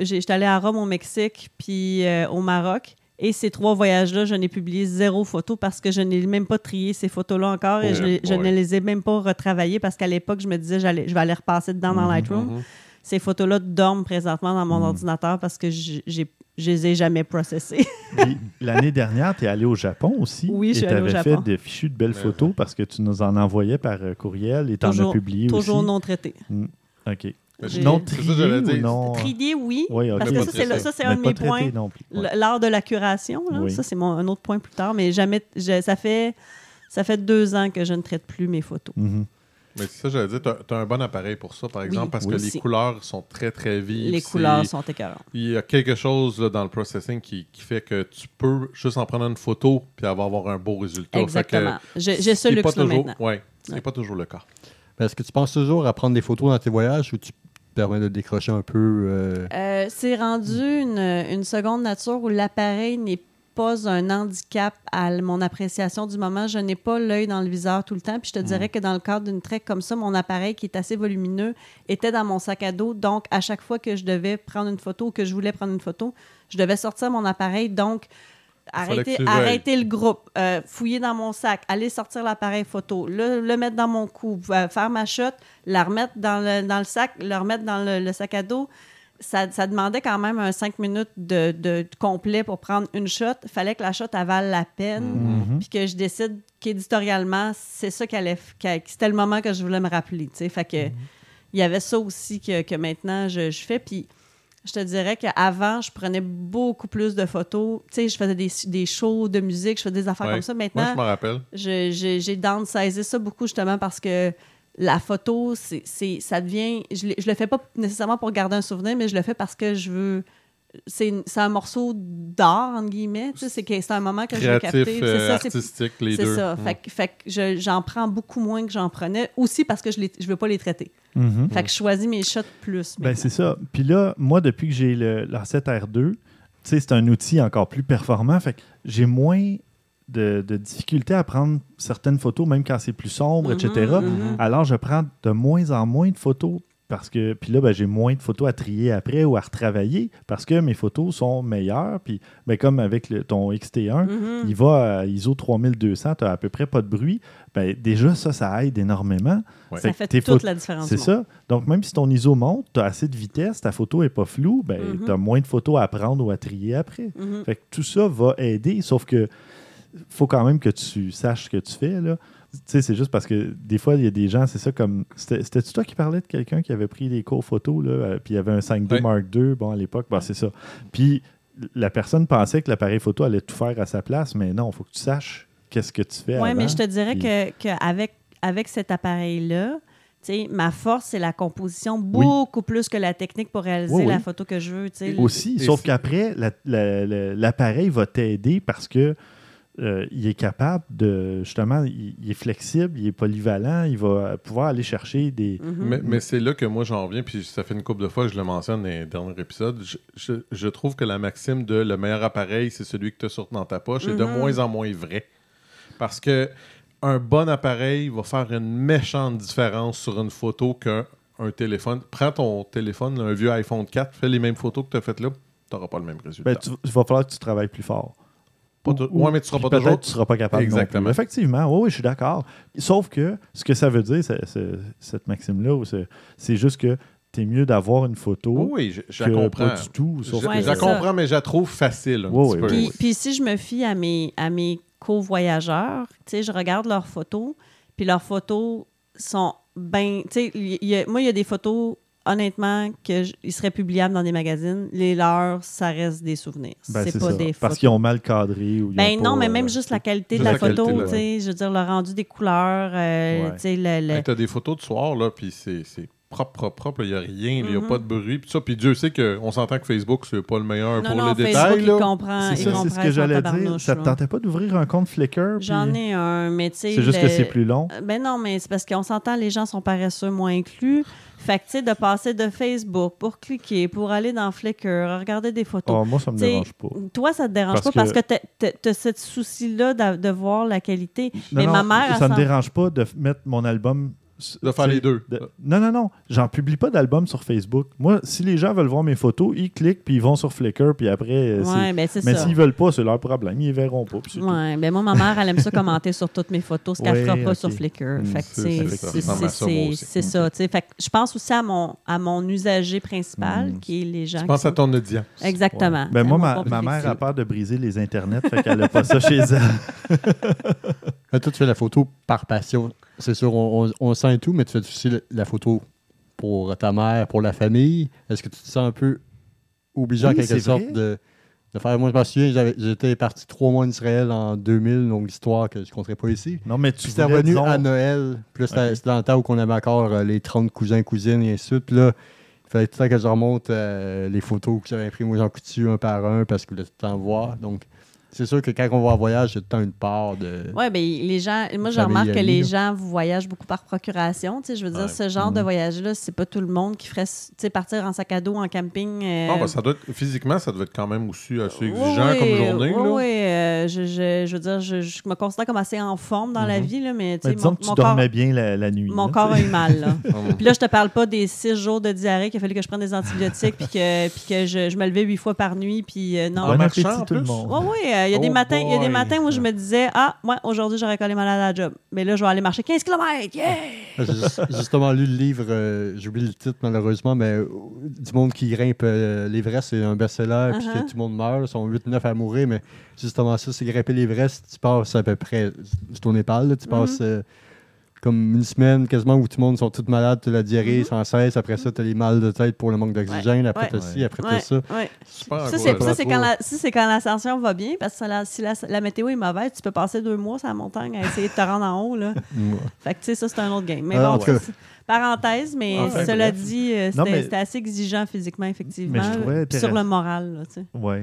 J'étais allée à Rome, au Mexique, puis euh, au Maroc. Et ces trois voyages-là, je n'ai publié zéro photo parce que je n'ai même pas trié ces photos-là encore et je, ne les ai même pas retravaillées parce qu'à l'époque, je me disais, j'allais, je vais aller repasser dedans dans Mhm, Lightroom. Mhm. Ces photos-là dorment présentement dans mon Mhm. ordinateur parce que j'ai, je les ai jamais processées. Puis, L'année dernière, tu es allé au Japon aussi. Oui, je suis et allée au t'avais fait Japon. des fichus de belles photos parce que tu nous en envoyais par euh, courriel et tu en as Toujours- publié Toujours aussi. non traité. OK. J'ai- Non trié non? Trier, oui. Oui, ok. Parce que ça, c'est, ça, un de mes points. Ouais. L'art de la curation, là, Oui. ça, c'est mon, un autre point plus tard. Mais jamais, je- ça, fait, ça fait deux ans que je ne traite plus mes photos. Mhm. Mais c'est ça, j'allais dire, tu as, un bon appareil pour ça, par exemple, parce que Oui. les couleurs sont très, très vives. Les couleurs sont écœurantes. Il y a quelque chose là, dans le processing qui, qui fait que tu peux juste en prendre une photo puis avoir, avoir un beau résultat. Exactement. J'ai ce pas luxe-là maintenant. Ouais, c'est Ouais. pas toujours le cas. Est-ce que tu penses toujours à prendre des photos dans tes voyages ou tu te permets de décrocher un peu euh, Euh, c'est rendu une, une seconde nature où l'appareil n'est pas un handicap à mon appréciation du moment. Je n'ai pas l'œil dans le viseur tout le temps. Puis je te dirais que dans le cadre d'une trek comme ça, mon appareil qui est assez volumineux était dans mon sac à dos. Donc, à chaque fois que je devais prendre une photo ou que je voulais prendre une photo, je devais sortir mon appareil. Donc, arrêter, le veuilles. arrêter le groupe, euh, fouiller dans mon sac, aller sortir l'appareil photo, le, le mettre dans mon cou, euh, faire ma shot, la remettre dans le, dans le sac, le remettre dans le, le sac à dos. Ça, ça demandait quand même un 5 minutes de, de- de complet pour prendre une shot. Il fallait que la shot avale la peine, Mhm. puis que je décide qu'éditorialement, c'est ça qu'elle allait- que c'était le moment que je voulais me rappeler. tu sais. Fait que il y avait ça aussi que, que maintenant je, je fais. Puis je te dirais qu'avant, je prenais beaucoup plus de photos. Tu sais, je faisais des, des shows de musique, je faisais des affaires Ouais. comme ça. Moi, Maintenant, je me rappelle. j'ai downsizé ça beaucoup justement parce que la photo, c'est c'est- ça devient. Je, je le fais pas nécessairement pour garder un souvenir, mais je le fais parce que je veux. C'est c'est un morceau d'art, entre guillemets. C'est que c'est un moment que je veux Créatif, capter. euh, C'est ça, c'est- artistique, les c'est deux. ça. Mm. Fait, que- fait que je- j'en prends beaucoup moins que j'en prenais. Aussi parce que je ne veux pas les traiter. Mhm. Fait que je choisis mes shots plus. Ben, c'est ça. Puis là, moi, depuis que j'ai le, la 7R2, tu sais, c'est un outil encore plus performant. Fait que j'ai moins de, de difficulté à prendre certaines photos, même quand c'est plus sombre, etc. mhm. Alors, je prends de moins en moins de photos parce que, puis là, ben, j'ai moins de photos à trier après ou à retravailler parce que mes photos sont meilleures. Puis, ben, comme avec le- ton XT1, Mhm. il va à ISO 3200, tu à peu près pas de bruit. Ben, déjà, ça, ça aide énormément. Ouais. Ça fait toute la différence. c'est ça. Donc, même si ton ISO monte, tu as assez de vitesse, ta photo n'est pas floue, ben, Mhm. tu as moins de photos à prendre ou à trier après. Fait que tout ça va aider, sauf que faut quand même que tu saches ce que tu fais. Là. Tu sais, c'est juste parce que des fois, il y a des gens, c'est ça comme. C'était- C'était-tu toi qui parlais de quelqu'un qui avait pris des cours photos, là, euh, puis il y avait un 5D Ouais. Mark II, bon, à l'époque, bon, c'est ça. Puis la personne pensait que l'appareil photo allait tout faire à sa place, mais non, il faut que tu saches qu'est-ce que tu fais. Oui, mais je te dirais puis- que, que avec, avec cet appareil-là, tu sais, ma force, c'est la composition beaucoup plus que la technique pour réaliser Oui, oui. la photo que je veux. tu sais. Aussi, Et sauf qu'après, la- la- la- l'appareil va t'aider parce que euh, il est capable de justement, il, il est flexible, il est polyvalent, il va pouvoir aller chercher des. Mhm. Mais, mais c'est là que moi j'en reviens, puis ça fait une couple de fois que je le mentionne dans les derniers épisodes. Je, je- je trouve que la maxime de le meilleur appareil, c'est celui que tu as sur dans ta poche, est de Mhm. moins en moins vrai. Parce que un bon appareil va faire une méchante différence sur une photo qu'un un téléphone. Prends ton téléphone, un vieux iPhone 4, fais les mêmes photos que tu as faites là, tu n'auras pas le même résultat. Ben, tu- il va falloir que tu travailles plus fort. Pas ou- ouais, mais tu seras pas toujours. tu seras pas capable. non plus. Exactement. Effectivement, oui, oui, je suis d'accord. Sauf que ce que ça veut dire, c'est- c'est- cette maxime-là, c'est c'est juste que c'est mieux d'avoir une photo Oui, oui, je, je que comprends. pas du tout. Je, sauf je la comprends, mais je la trouve facile. Oui, oui. Puis, puis si je me fie à mes, à mes co-voyageurs, tu sais, je regarde leurs photos, puis leurs photos sont bien... Moi, il y a des photos, honnêtement, qu'ils seraient publiables dans des magazines. Les leurs, ça reste des souvenirs. Ben, c'est pas ça. des Parce photos. qu'ils ont mal cadré. Ou ils Ben ont non, pas, mais euh, même juste la qualité juste de la, la qualité, photo, sais, je veux dire, le rendu des couleurs, euh, Ouais. tu sais, le... le- Hey, T'as des photos de soir, là, puis c'est propre, propre, propre. Il n'y a rien, il n'y a Mhm. pas de bruit. Puis ça, puis Dieu sait qu'on s'entend que Facebook, c'est pas le meilleur non, pour non, les Facebook, détails. il là. comprend, C'est il ça, c'est ce que j'allais dire. Ça te là. tentait pas d'ouvrir un compte Flickr? puis- J'en ai un, mais tu sais... C'est juste le- que c'est plus long. Euh, Ben non, mais c'est parce qu'on s'entend, les gens sont paresseux, moi inclus. Fait que, tu sais, de passer de Facebook pour cliquer, pour aller dans Flickr, regarder des photos. Oh, moi, ça me T'sais, dérange pas. Toi, ça te dérange Parce pas parce que- que tu as ce souci-là de, de voir la qualité. Non, mais non, ma mère, ça me s'en- dérange pas de mettre mon album. De faire les deux. de- Non, non, non. J'en publie pas d'album sur Facebook. Moi, si les gens veulent voir mes photos, ils cliquent puis ils vont sur Flickr puis après. euh, c'est- Ouais, ben c'est Mais s'ils veulent pas, c'est leur problème. Ils verront pas. Ouais, ben moi, ma mère, elle aime ça commenter sur toutes mes photos, ce qu'elle Ouais, fera pas sur Flickr. Mm, c'est- ça. que je pense aussi à mon, à mon usager principal, Mm. qui est les gens. Je qui pense à ton audience. Exactement. Ben moi, ma, ma mère a peur de briser les internets, fait qu'elle a pas ça chez elle. Toi, tu fais la photo par passion. C'est sûr, on, sent tout, mais tu fais aussi la, photo pour ta mère, pour la famille. Est-ce que tu te sens un peu obligé en quelque sorte de, de faire? Moi, je me souviens, j'étais parti trois mois en Israël en 2000, donc l'histoire que je ne compterai pas ici. Non, mais tu Puis voulais, revenu disons- à Noël. Puis là, c'était dans le temps où on avait encore euh, les 30 cousins, cousines et ainsi de suite. Là, il fallait tout le temps que je remonte euh, les photos que j'avais prises moi Jean Coutu un par un parce que je voulais tout le temps voir. Donc, c'est sûr que quand on va en voyage, le temps une part de. Oui, ben les gens, moi, je remarque que les là. gens voyagent beaucoup par procuration. Tu sais, je veux dire, Ouais. ce genre de Mhm. voyage-là, c'est pas tout le monde qui ferait tu sais, partir en sac à dos, en camping. euh, Ah, ben, ça doit être- physiquement, ça devait être quand même aussi assez exigeant oui, comme journée. oui, là. oui, euh, je, je, je veux dire, je, je me considère comme assez en forme dans la Mhm. vie, là, mais tu Mais sais, disons mon, que tu mon corps, dormais bien la, la nuit. mon là, corps a eu mal. Là. Hum. Puis là, je te parle pas des six jours de diarrhée qu'il a fallu que je prenne des antibiotiques puis que, puis que je, je me levais huit fois par nuit. Puis euh, non. En Bon marchant, tout le plus. monde. Oui, oui, euh, il y a des Oh matins, il y a des matins où je me disais ah, moi aujourd'hui j'aurais collé malade à la job. Mais là je vais aller marcher 15 km. Yeah! J'ai juste- justement lu le livre, euh, j'ai oublié le titre malheureusement, mais euh, du monde qui grimpe euh, l'Everest, c'est un best-seller, puis que Uh-huh. tout le monde meurt, ils sont 8-9 à mourir, mais justement ça, c'est grimper l'Everest, tu passes à peu près, c'est au Népal, là, tu passes euh, comme une semaine quasiment où tout le monde sont tous malades, tu as la diarrhée Mhm. sans cesse, après ça, tu as les mal de tête pour le manque d'oxygène, après Ouais. tu ci, après Ouais, t'as ça. ouais. Super Ça, c'est, ça, c'est quand la, l'ascension va bien, parce que la- si la, la météo est mauvaise, tu peux passer deux mois sur la montagne à essayer de te rendre en haut. Là. Fait que, tu sais, ça, c'est un autre game. Mais Ah, bon, en tout cas. c'est- parenthèse, mais Enfin, cela bref. dit, euh, c'était, assez exigeant physiquement, effectivement. Mais je trouvais puis sur le moral, là, tu sais. Oui.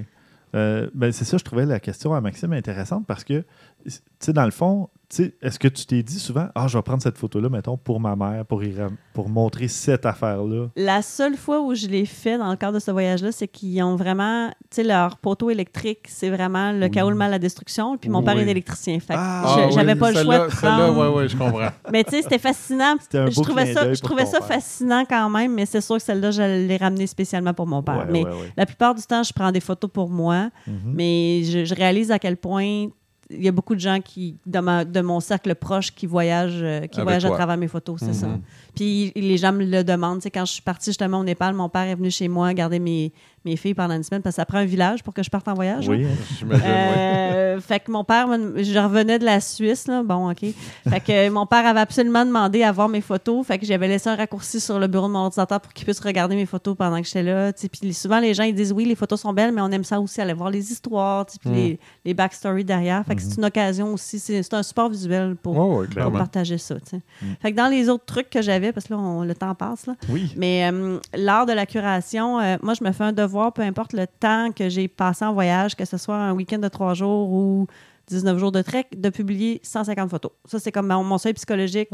Euh, ben c'est ça, je trouvais la question à Maxime intéressante parce que, tu sais, dans le fond, tu est-ce que tu t'es dit souvent, ah, je vais prendre cette photo-là, mettons, pour ma mère, pour, y pour montrer cette affaire-là? La seule fois où je l'ai fait dans le cadre de ce voyage-là, c'est qu'ils ont vraiment, tu sais, leur poteau électrique, c'est vraiment le Oui. chaos, le mal, la destruction. Puis mon Oui. père est électricien. Fait que Ah, je- oui, j'avais pas le choix celle-là- de Celle-là, prendre. ouais, ouais, je comprends. Mais tu sais, c'était fascinant. C'était un je beau trouvais clin ça, je pour trouvais ton ça père. fascinant quand même, mais c'est sûr que celle-là, je l'ai ramenée spécialement pour mon père. Ouais, mais ouais, ouais. la plupart du temps, je prends des photos pour moi, Mhm. mais je, je réalise à quel point il y a beaucoup de gens qui, de, ma- de mon cercle proche qui voyagent, euh, qui Avec voyagent à travers mes photos, c'est Mhm. ça. Puis les gens me le demandent. Tu sais, quand je suis partie justement au Népal, mon père est venu chez moi garder mes, mes filles pendant une semaine parce que ça prend un village pour que je parte en voyage. hein. Oui, J'imagine, ouais. Euh, fait que mon père, je revenais de la Suisse, là. Bon, OK. Fait que mon père avait absolument demandé à voir mes photos. Fait que j'avais laissé un raccourci sur le bureau de mon ordinateur pour qu'il puisse regarder mes photos pendant que j'étais là. Puis souvent, les gens, ils disent oui, les photos sont belles, mais on aime ça aussi, aller voir les histoires, tu sais, puis Mm. les, les backstories derrière. Fait que c'est une occasion aussi. C'est un support visuel pour, ouais, partager ça, sais. Fait que dans les autres trucs que j'avais, parce que là, on- le temps passe, là. oui. Mais euh, lors de la curation, euh, moi, je me fais un devoir, peu importe le temps que j'ai passé en voyage, que ce soit un week-end de trois jours ou 19 jours de trek, de publier 150 photos. Ça, c'est comme mon, mon seuil psychologique.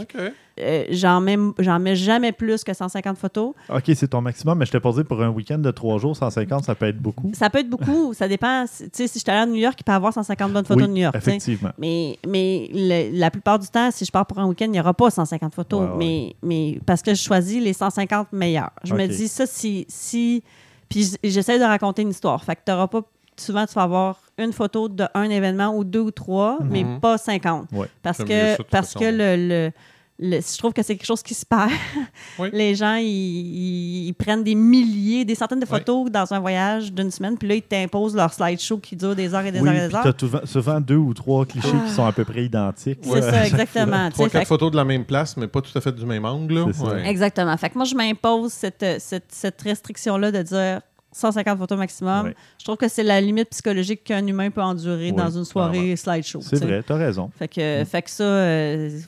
Euh, j'en, mets, j'en mets jamais plus que 150 photos. OK, c'est ton maximum, mais je t'ai posé pour un week-end de trois jours, 150, ça peut être beaucoup. Ça peut être beaucoup, ça dépend. Tu sais, si je suis allée à New York, il peut y avoir 150 bonnes photos oui, de New York. effectivement. Mais, mais le- la plupart du temps, si je pars pour un week-end, il n'y aura pas 150 photos. Ouais, ouais. Mais, mais parce que je choisis les 150 meilleures. Je me dis, ça, si. si puis j'essaie de raconter une histoire. Fait que tu n'auras pas. Souvent, tu vas avoir une photo d'un événement ou deux ou trois, mais Mhm. pas 50. Ouais. Parce que, parce que le, le- le- je trouve que c'est quelque chose qui se perd. Oui. Les gens, ils, prennent des milliers, des centaines de Oui. photos dans un voyage d'une semaine, puis là, ils t'imposent leur slideshow qui dure des heures et des Oui, heures et des heures. t'as souvent, souvent deux ou trois clichés qui sont à peu près identiques. C'est ça, exactement. tu Trois, fait quatre photos de la même place, mais pas tout à fait du même angle. Ouais. Exactement. Fait que moi, je m'impose cette, cette, cette restriction-là de dire 150 photos maximum. Je trouve que c'est la limite psychologique qu'un humain peut endurer Oui, dans une soirée slideshow. C'est tu vrai, t'as raison. Fait que, fait que ça, euh,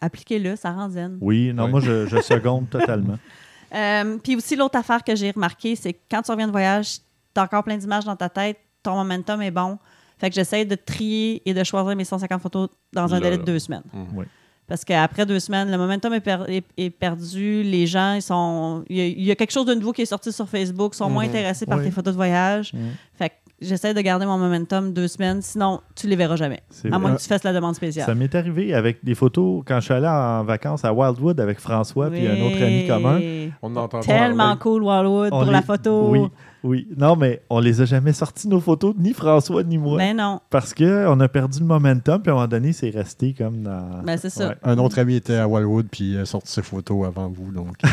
appliquez-le, ça rend zen. Oui, non, moi, je, je seconde totalement. Euh, Puis aussi, l'autre affaire que j'ai remarqué, c'est que quand tu reviens de voyage, tu as encore plein d'images dans ta tête, ton momentum est bon. Fait que j'essaie de trier et de choisir mes 150 photos dans un Là, délai là. de deux semaines. Mhm. Oui. Parce qu'après deux semaines, le momentum est, per- est- est perdu. Les gens, ils sont. Il y, a, il y a quelque chose de nouveau qui est sorti sur Facebook, sont moins Mhm. intéressés par Oui. tes photos de voyage. Mhm. Fait que j'essaie de garder mon momentum deux semaines, sinon tu les verras jamais. À moins que tu fasses la demande spéciale. Ça m'est arrivé avec des photos quand je suis allé en vacances à Wildwood avec François puis un autre ami commun. On entend Tellement parler. cool, Wildwood, On pour les- la photo. Oui, oui. Non, mais on les a jamais sortis, nos photos, ni François ni moi. Ben non. Parce qu'on a perdu le momentum, puis à un moment donné, c'est resté comme dans. Ben c'est ça. Ouais. Un autre ami était à Wildwood puis il a sorti ses photos avant vous, donc.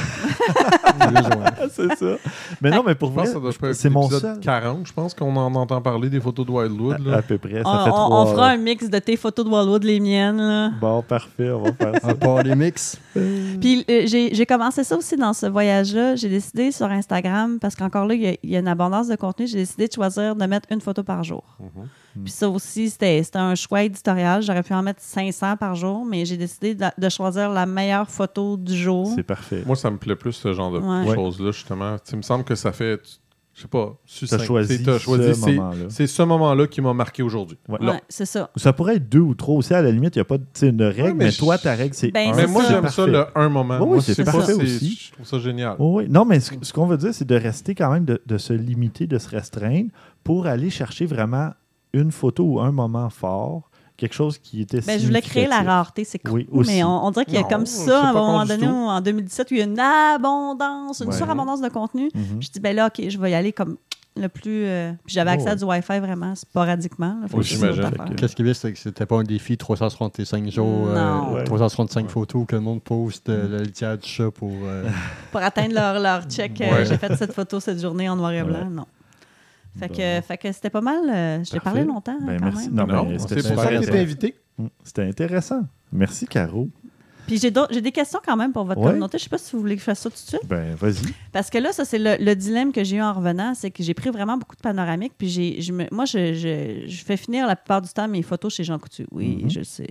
Joué. c'est ça. Mais non, mais pour être c'est mon seul. 40, je pense qu'on en entend parler des photos de Wildwood. À, Là. à peu près, ça On, fait on- trois. on fera un mix de tes photos de Wildwood, les miennes. là. Bon, parfait, on va faire ça. Un party mix. Puis euh, j'ai j'ai commencé ça aussi dans ce voyage-là. J'ai décidé sur Instagram, parce qu'encore là, il y a, il y a une abondance de contenu, j'ai décidé de choisir de mettre une photo par jour. Mhm. Puis ça aussi, c'était c'était un choix éditorial. J'aurais pu en mettre 500 par jour, mais j'ai décidé de, de choisir la meilleure photo du jour. C'est parfait. Moi, ça me plaît plus ce genre de Ouais. choses-là, justement. Tu sais, il me semble que ça fait, tu- je sais pas, Tu succinct. as choisi, t'as choisi, ce c'est- moment-là. C'est ce moment-là qui m'a marqué aujourd'hui. Ouais. C'est ça. Ça pourrait être deux ou trois aussi, à la limite. Il n'y a pas une règle, Ouais, mais mais, je- toi, ta règle, c'est Ben, un. Mais moi, j'aime ça, le un moment. Oui, Moi, c'est parfait aussi. Je trouve ça génial. Oh oui. Non, mais ce, ce qu'on veut dire, c'est de rester quand même, de, de se limiter, de se restreindre pour aller chercher vraiment une photo ou un moment fort, quelque chose qui était Ben, je voulais créer la rareté, c'est cool. Oui, aussi. mais on, on dirait qu'il y a Non, comme ça, à un moment donné, en 2017, où il y a une abondance, une Ouais. surabondance de contenu. Mhm. Je dis, ben là, OK, je vais y aller comme le plus. euh, Puis j'avais accès Oh, à du Wi-Fi vraiment sporadiquement. Oui, j'imagine. Qu'est-ce qui est bien, c'est que c'était pas un défi 365 jours, euh, Non. Ouais. 365 photos que le monde poste euh, la litière du chat pour. euh, Pour atteindre leur, leur check, euh, j'ai fait cette photo cette journée en noir et blanc. Ouais. Non. Fait Bon. que, fait que c'était pas mal. euh, je t'ai parlé longtemps. Ben, quand merci. même. Non, Non, mais c'était c'est pour ça super invité. C'était intéressant. Merci, Caro. Puis j'ai des questions quand même pour votre Ouais. communauté. Je sais pas si vous voulez que je fasse ça tout de suite. Ben, vas-y. Parce que là, ça, c'est le, le dilemme que j'ai eu en revenant, c'est que j'ai pris vraiment beaucoup de panoramiques. Puis j'ai, je me- moi, je, je, je fais finir la plupart du temps mes photos chez Jean Coutu. Oui, Mhm. je sais.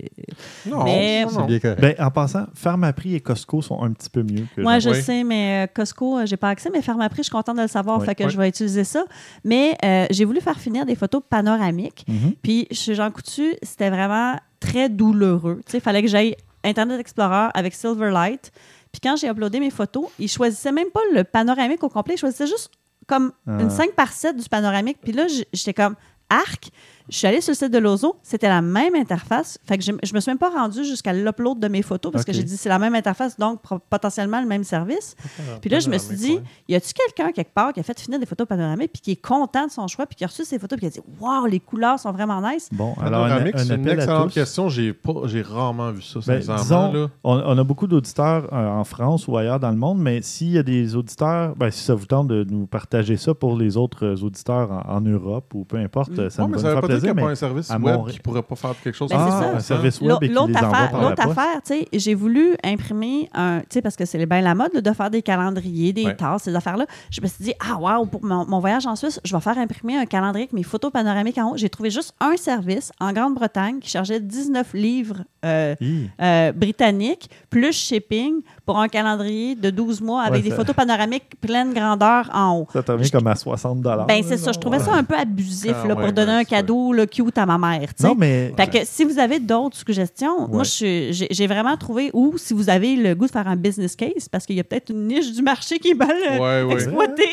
Non, Mais- c'est bien correct. Ben, en passant, Pharmaprix et Costco sont un petit peu mieux que Moi, je Oui. sais, mais euh, Costco, euh, j'ai pas accès, mais Pharmaprix, je suis contente de le savoir, Oui. fait que Oui. je vais utiliser ça. Mais euh, j'ai voulu faire finir des photos panoramiques. Mhm. Puis chez Jean Coutu, c'était vraiment très douloureux. Tu sais, il fallait que j'aille Internet Explorer avec Silverlight. Puis quand j'ai uploadé mes photos, il choisissait même pas le panoramique au complet, il choisissait juste comme Ah. une 5 par 7 du panoramique. Puis là, j'étais comme arc. Je suis allée sur le site de Lozo, c'était la même interface. Fait que je, je me suis même pas rendue jusqu'à l'upload de mes photos parce que j'ai dit c'est la même interface, donc potentiellement le même service. Puis là, je me suis dit, y a-tu quelqu'un quelque part qui a fait finir des photos panoramiques puis qui est content de son choix puis qui a reçu ses photos puis qui a dit Waouh, les couleurs sont vraiment nice? Bon, alors, un, c'est une excellente question. J'ai pas, j'ai rarement vu ça, Ben, disons, là. on, on a beaucoup d'auditeurs euh, en France ou ailleurs dans le monde, mais s'il y a des auditeurs, ben, si ça vous tente de nous partager ça pour les autres euh, auditeurs en, en Europe ou peu importe, euh, ça Ouais, nous va faire plaisir. n'y a pas Mais un service à web qui pourrait pas faire quelque chose Ben, comme c'est ça. ça. un service web et qui L'autre les envoie affaire, par l'autre affaire, tu sais, j'ai voulu imprimer un, tu sais, parce que c'est bien la mode là, de faire des calendriers, des Ouais. tasses, ces affaires-là. Je me suis dit, ah, waouh, pour mon, mon voyage en Suisse, je vais faire imprimer un calendrier avec mes photos panoramiques en haut. J'ai trouvé juste un service en Grande-Bretagne qui chargeait 19 livres euh, euh, britanniques, plus shipping, pour un calendrier de 12 mois avec Ouais, des photos panoramiques pleine grandeur en haut. Ça te revient comme à 60 Ben, c'est ça. Je trouvais ça un peu abusif Ah là, ouais, pour donner ouais, un cadeau là, cute à ma mère. tu sais. Non, mais Fait que si vous avez d'autres suggestions, moi, je j'ai vraiment trouvé, ou si vous avez le goût de faire un business case, parce qu'il y a peut-être une niche du marché qui est mal euh, exploitée.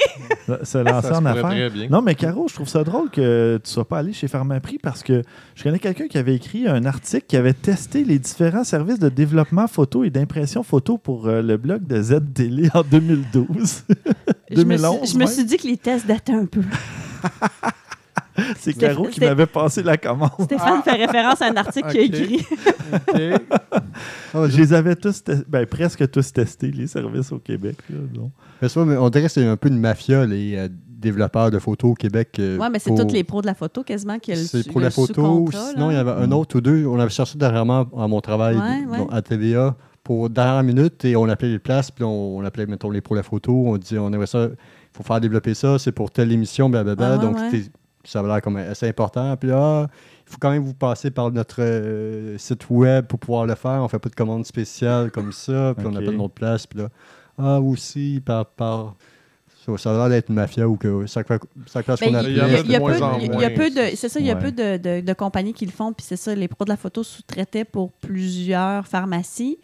se- lancer en affaires. Non, mais Caro, je trouve ça drôle que tu sois pas allé chez Pharmaprix parce que je connais quelqu'un qui avait écrit un article qui avait testé les différents services de développement photo et d'impression photo pour euh, le blog de Z-Télé en 2012. Je me 2011, suis- je me suis dit que les tests dataient un peu. C'est Caro qui m'avait passé la commande. Stéphane fait référence à un article qu'il a écrit. Ah, Je les avais tous, te- ben, presque tous testés, les services au Québec. là, donc. Mais ça, mais on dirait que c'est un peu une mafia, les euh, développeurs de photos au Québec. euh, Oui, mais c'est pour- tous les pros de la photo quasiment qui le C'est pour la photo. Sinon, il y avait un autre ou deux. On avait cherché dernièrement à mon travail Ouais, de- ouais. à TVA pour dernière minute et on appelait les places, puis on, on appelait, mettons, les pour la photo. On dit, on aimerait ça, il faut faire développer ça, c'est pour telle émission, blablabla. Ouais, Donc, ouais. ça avait l'air comme assez important. Puis là, il faut quand même vous passer par notre euh, site web pour pouvoir le faire. On fait pas de commande spéciale comme ça. Puis Ok. on appelle notre place. Puis là, ah, aussi, par. par ça, ça a l'air d'être une mafia ou que chaque, fois- chaque place Ben, qu'on il appelait. y a- il y a- y a y a- a peu de, c'est- c'est ça, il y a ouais. peu de, de- de compagnies qui le font, puis c'est ça, les pros de la photo sous-traitaient pour plusieurs pharmacies.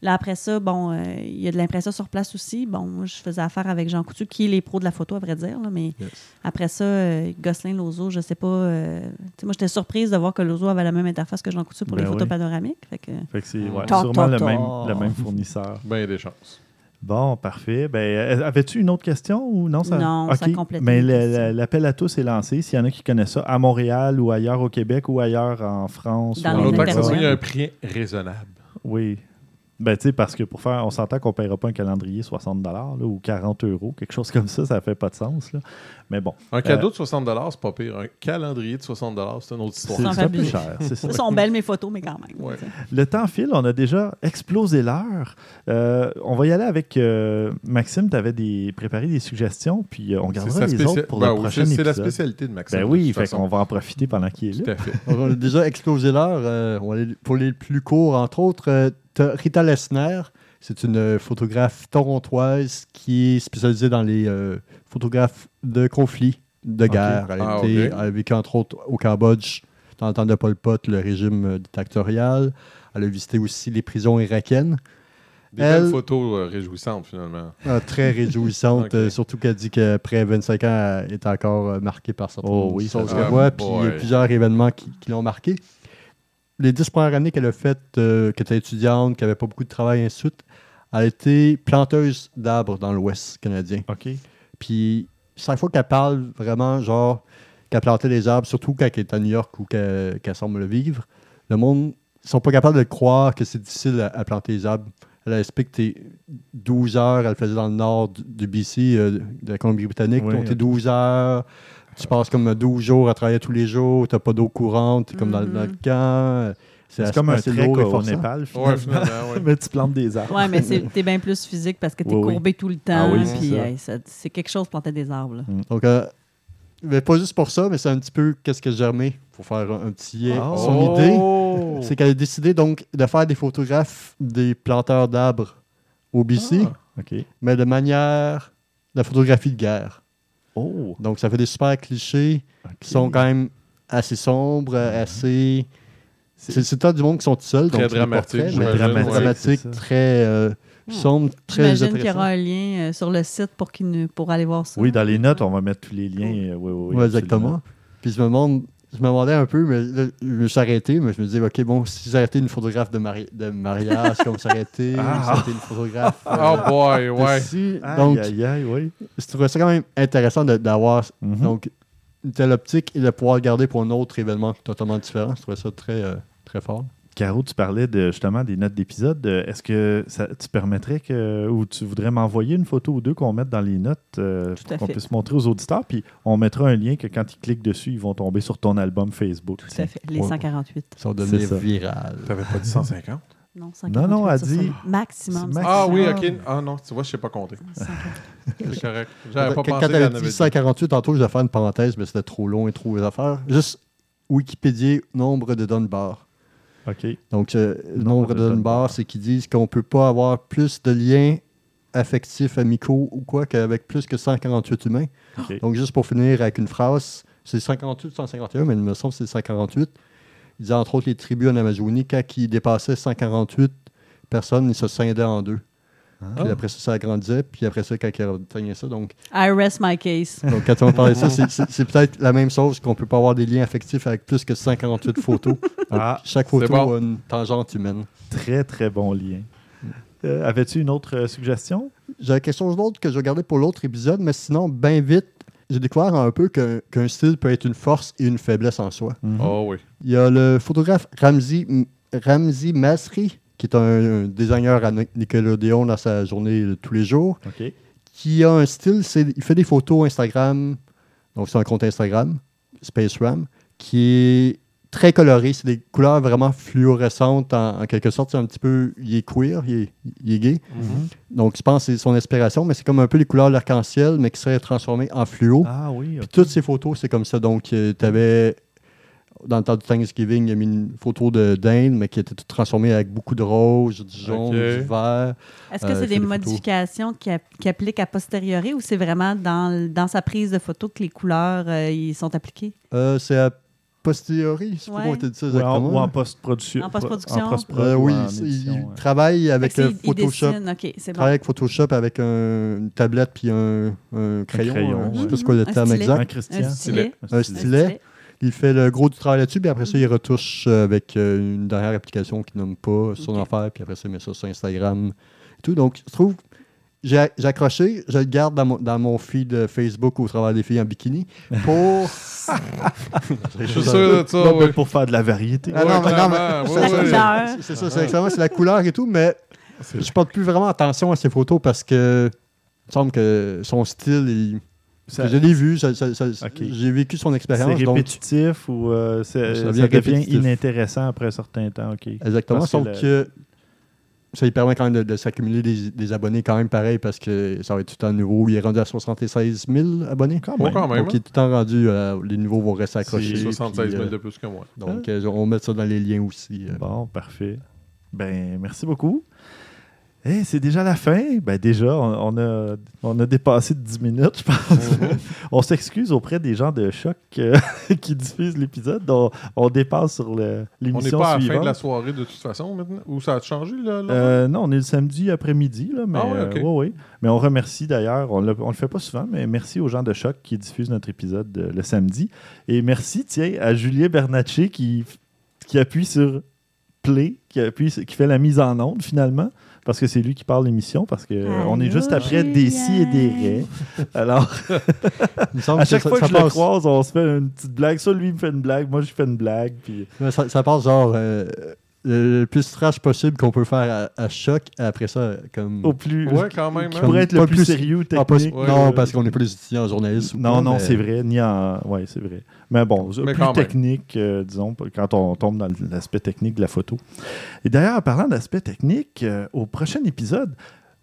Là, après ça, bon, euh, il y a de l'impression sur place aussi. Bon, moi, je faisais affaire avec Jean Coutu, qui est les pros de la photo, à vrai dire, là, mais Yes. après ça, euh, Gosselin, Lozo, je sais pas. euh, moi, j'étais surprise de voir que Lozo avait la même interface que Jean Coutu pour Ben les photos oui. panoramiques. Fait que, Fait que c'est ouais, Ta, sûrement ta, le même, le même fournisseur. Ben, des chances. Bon, parfait. Ben, euh, avais-tu une autre question ou non? Ça... Non, ça complète Mais l'appel à tous est lancé. S'il y en a qui connaissent ça, à Montréal ou ailleurs au Québec ou ailleurs en France. Dans ou ça interwebs. soit Europe. un prix raisonnable. Oui. Ben, tu sais, parce que pour faire, on s'entend qu'on ne paiera pas un calendrier 60 là, ou 40 euros, quelque chose comme ça, ça fait pas de sens. Là. Mais bon. Un cadeau de 60 c'est pas pire. Un calendrier de 60 c'est une autre histoire. C'est un peu fabuleux. cher. c'est ça. Ce sont belles mes photos, mais quand même. Ouais. Le temps file, on a déjà explosé l'heure. Euh, on va y aller avec euh, Maxime. Tu avais des, préparé des suggestions, puis euh, on gardera les autres pour Ben le prochain c'est- C'est la épisode. spécialité de Maxime. Ben oui, fait qu'on va en profiter pendant qu'il est Tout là. à fait. On a déjà explosé l'heure. euh, pour les plus courts, entre autres, euh, t'as Rita Lessner. C'est une euh, photographe torontoise qui est spécialisée dans les euh, photographes de conflits, de guerre. Elle, a Ah, été- elle a vécu, entre autres, au Cambodge, dans le temps de Pol Pot, le régime euh, dictatorial. Elle a visité aussi les prisons irakiennes. Des Elle- belles photos euh, réjouissantes, finalement. Euh, très réjouissante, Ok. euh, surtout qu'elle dit qu'après 25 ans, elle est encore marquée par certaines Oh oui, choses se qu'elle voit. puis il y a plusieurs événements qui, qui l'ont marquée. Les dix premières années qu'elle a faites, euh, qu'elle était étudiante, qu'elle n'avait pas beaucoup de travail, ainsi de suite, elle a été planteuse d'arbres dans l'Ouest canadien. OK. Puis chaque fois qu'elle parle vraiment, genre, qu'elle plantait des arbres, surtout quand elle est à New York ou qu'elle semble le vivre, le monde ne sont pas capables de croire que c'est difficile à, à planter des arbres. Elle explique que t'es 12 heures, elle le faisait dans le nord du, du BC, euh, de la Colombie-Britannique, t'es ok. 12 heures, tu passes comme 12 jours à travailler tous les jours, t'as pas d'eau courante, t'es comme dans, dans le Mhm. camp. C'est assez- comme un trek au. Népal, Ouais, finalement. finalement, ouais. Mais tu plantes des arbres. Ouais, mais c'est- t'es bien plus physique parce que t'es Oui, oui. courbé tout le temps. Ah oui, c'est puis, hey, c'est quelque chose de planter des arbres. là. Donc, euh, mais pas juste pour ça, mais c'est un petit peu qu'est-ce que Germé, pour faire un, petit. Oh. Son idée, Oh! c'est qu'elle a décidé donc de faire des photographes des planteurs d'arbres au BC, Ah. Mais de manière de la photographie de guerre. Oh! Donc, ça fait des super clichés qui sont quand même assez sombres, assez. C'est c'est tout du monde qui sont tout seuls. Très donc dramatique, portraits, mais j'imagine, très ouais. dramatique, C'est ça. très euh, Hmm. sombre, très J'imagine qu'il y aura un lien euh, sur le site pour, qu'il nous- pour aller voir ça. Oui, dans les notes, on va mettre tous les liens. euh, Oui, oui, oui. Ouais, exactement. Puis je me demande, je me demandais un peu, mais là, je me suis arrêté, mais je me disais, OK, bon, si j'arrêtais une photographe de, mari- de mariage, comme s'arrêter, Ah. une photographe. euh, Oh boy, ouais. Donc, aïe, aïe, oui. je trouvais ça quand même intéressant de- d'avoir Mhm. donc une telle optique et de pouvoir le garder pour un autre événement totalement différent. Je trouvais ça très, euh, très fort. Caro, tu parlais de, justement des notes d'épisode. Euh, Est-ce que ça, tu permettrais que, ou tu voudrais m'envoyer une photo ou deux qu'on mette dans les notes euh, Tout pour qu'on puisse montrer aux auditeurs? Puis on mettra un lien que quand ils cliquent dessus, ils vont tomber sur ton album Facebook. Tout à fait. Les Ouais. 148. Ça va devenir ça. viral. T'avais pas dit 150? Non, Non, non, elle 148, ça, dit- Maximum. Ah oui, ok. Ah non, tu vois, je sais pas compter. 148. C'est correct. J'avais pas Quand pensé quand elle dit dit. 148, tantôt, je vais faire une parenthèse, mais c'était trop long et trop les affaires. Juste Wikipédia, nombre de Dunbar. Donc, euh, le Nombre de Dunbar, c'est qu'ils disent qu'on ne peut pas avoir plus de liens affectifs, amicaux ou quoi qu'avec plus que 148 humains. Donc, juste pour finir avec une phrase, c'est 148, 151, mais il me semble que c'est 148. Il disait entre autres les tribus en Amazonie, quand ils dépassaient 148 personnes, ils se scindaient en deux. Ah. Puis après ça, ça agrandissait. Puis après ça, quand ils atteignaient ça, donc, I rest my case. donc quand on parlait de ça, c'est- peut-être la même chose qu'on peut pas avoir des liens affectifs avec plus que 148 photos. Donc, Ah, chaque photo bon. a une tangente humaine. très, très bon lien. Euh, Avais-tu une autre euh, suggestion? J'ai quelque chose d'autre que je vais garder pour l'autre épisode, mais sinon, bien vite, j'ai découvert un peu qu'un qu'un style peut être une force et une faiblesse en soi. Mhm. Oh oui. Il y a le photographe Ramzi, Ramzi Masri, qui est un, un designer à Ni- Nickelodeon dans sa journée de tous les jours, qui a un style, il fait des photos Instagram, donc c'est un compte Instagram, Space Ram, qui est très coloré, c'est des couleurs vraiment fluorescentes en, en quelque sorte, c'est un petit peu, il est queer, il est, il est gay, donc je pense que c'est son inspiration, mais c'est comme un peu les couleurs de l'arc-en-ciel, mais qui seraient transformées en fluo. Ah oui, Puis toutes ces photos, c'est comme ça. Donc, tu avais, dans le temps du Thanksgiving, il a mis une photo de d'Inde, mais qui était toute transformée avec beaucoup de rose, du jaune, Ok. du vert. Est-ce que Euh, c'est des des modifications qui, qui appliquent a posteriori ou c'est vraiment dans, dans sa prise de photo que les couleurs euh, ils sont appliquées? Euh, c'est à posteriori, pas Ouais. tu dit ça Ou en, exactement. ou en post-production. En post-production. En Euh, ou oui, en c'est- édition, il ouais. travaille avec le c'est- il Photoshop. c'est Il bon. travaille avec Photoshop avec un- une tablette puis un, un crayon. crayon, hein, je sais ouais. pas ce quoi le Un terme stylet. exact. Un Christian. Un stylet. Un stylet. Il fait le gros du travail là-dessus, puis après ça, il retouche euh, avec euh, une dernière application qu'il nomme pas son Ok. affaire, puis après ça, il met ça sur Instagram et tout. Donc, je trouve, j'ai j'ai accroché, je le garde dans mon, dans mon feed Facebook au travers des filles en bikini pour. Je suis sûr de ça, Non, mais oui. pour faire de la variété. Ah non, mais mais c'est ça, c'est exactement, c'est la couleur et tout, mais C'est- Je porte plus vraiment attention à ses photos parce que il me semble que son style, il- Ça- je l'ai vu, ça- ça- ça- j'ai vécu son C'est expérience. donc- répétitif ou euh, c'est- Ça ça, devient devient répétitif. inintéressant après un certain temps. Exactement, Parce que sauf le- que ça lui permet quand même de, de s'accumuler des, des abonnés quand même pareil parce que ça va être tout le temps nouveau. Il est rendu à 76 000 abonnés. Quand même. quand même. Donc il est tout le temps rendu, euh, les nouveaux vont rester accrochés. 76 puis, 000 euh, de plus que moi. donc euh, on va mettre ça dans les liens aussi. euh. Bon, parfait. Ben, merci beaucoup. Hey, c'est déjà la fin? Ben déjà, on, on a, on a dépassé de 10 minutes, je pense. Mhm. on s'excuse auprès des gens de choc euh, qui diffusent l'épisode. On, on dépasse sur le- On n'est l'émission pas à la fin de la soirée de toute façon maintenant? Ou ça a changé, là? Euh, non, on est le samedi après-midi, mais, Ah ouais, ok. euh, ouais, ouais. mais on remercie d'ailleurs, on ne le fait pas souvent, mais merci aux gens de Choc qui diffusent notre épisode euh, le samedi. Et merci, tiens, à Julien Bernatchez qui, qui appuie sur Play, qui, appuie, qui fait la mise en onde finalement, parce que c'est lui qui parle l'émission, parce qu'on on est juste après des si et des raies. Alors, Il me semble à chaque ça- fois ça que je le passe- croise, on se fait une petite blague. Soit lui me fait une blague, moi je fais une blague. Puis... Ouais, Ça, ça passe genre euh, le, le plus trash possible qu'on peut faire à, à choc. Après ça, comme. Au plus, Ouais, quand même. qui hein? pourrait être le plus, plus- sérieux Ah, pas- technique. Ouais, non, ouais. parce qu'on n'est pas des étudiants en journalisme. ou Non, quoi, non, mais- c'est vrai. Ni en... Oui, c'est vrai. Mais bon, Mais plus technique, euh, disons, quand on tombe dans l'aspect technique de la photo. Et d'ailleurs, en parlant d'aspect technique, euh, au prochain épisode,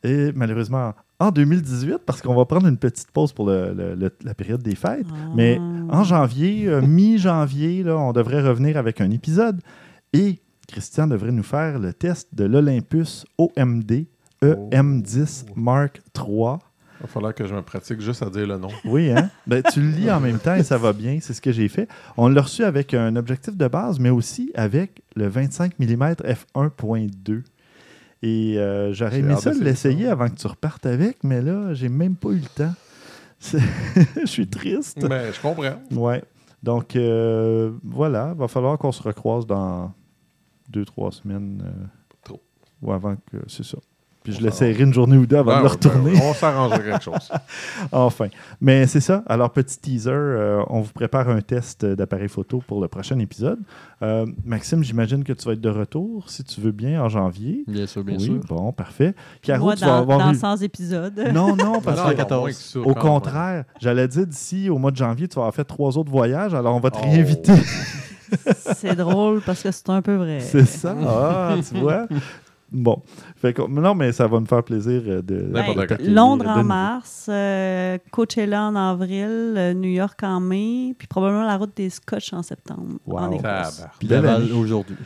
et malheureusement en 2018, parce qu'on va prendre une petite pause pour le- le- le- la période des fêtes, mais Ah. en janvier, euh, mi-janvier, là, on devrait revenir avec un épisode et Christian devrait nous faire le test de l'Olympus OMD EM10 Mark III. Il va falloir que je me pratique juste à dire le nom. Oui, hein? Ben, tu le lis en même temps et ça va bien. C'est ce que j'ai fait. On l'a reçu avec un objectif de base, mais aussi avec le 25 mm f1.2. Et euh, j'aurais aimé ça d'essayer l'essayer avant que tu repartes avec, mais là, j'ai même pas eu le temps. Je suis triste. Mais je comprends. Ouais. Donc, euh, voilà. Va falloir qu'on se recroise dans deux, trois semaines. euh, Trop. Ou avant que. C'est ça. Puis je l'essayerai une journée ou deux avant de le ouais, ben, retourner. on s'arrangera quelque chose. Enfin. Mais c'est ça. Alors, petit teaser, euh, on vous prépare un test d'appareil photo pour le prochain épisode. Euh, Maxime, j'imagine que tu vas être de retour, si tu veux bien, en janvier. Bien sûr, bien oui, sûr. bon, parfait. Caro, Moi, tu vas dans, avoir dans eu- 100 épisodes. Non, non, parce que non, 14. moins que ça, au contraire, j'allais dire d'ici au mois de janvier, tu vas avoir fait trois autres voyages, alors on va te Oh. réinviter. C'est drôle parce que c'est un peu vrai. C'est ça. Ah, tu vois. Bon. Fait que, non, mais ça va me faire plaisir euh, de. Londres de en mars, euh, Coachella en avril, euh, New York en mai, puis probablement la route des Scotch en septembre. Wow. En. Écosse. Puis aujourd'hui.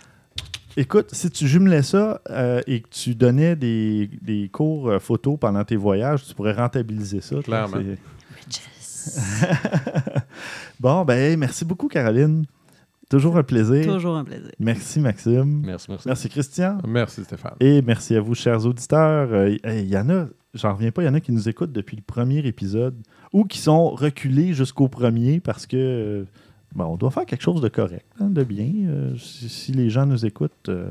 Écoute, si tu jumelais ça euh, et que tu donnais des, des cours euh, photo pendant tes voyages, tu pourrais rentabiliser ça. Clairement. Bon, ben, merci beaucoup, Caroline. Toujours un plaisir. Toujours un plaisir. Merci, Maxime. Merci, merci. Merci, Christian. Merci Stéphane. Et merci à vous, chers auditeurs. Euh, hey, Il y en a, j'en reviens pas, il y en a qui nous écoutent depuis le premier épisode ou qui sont reculés jusqu'au premier parce que euh, bon, on doit faire quelque chose de correct, hein, de bien. Euh, si, si les gens nous écoutent, euh,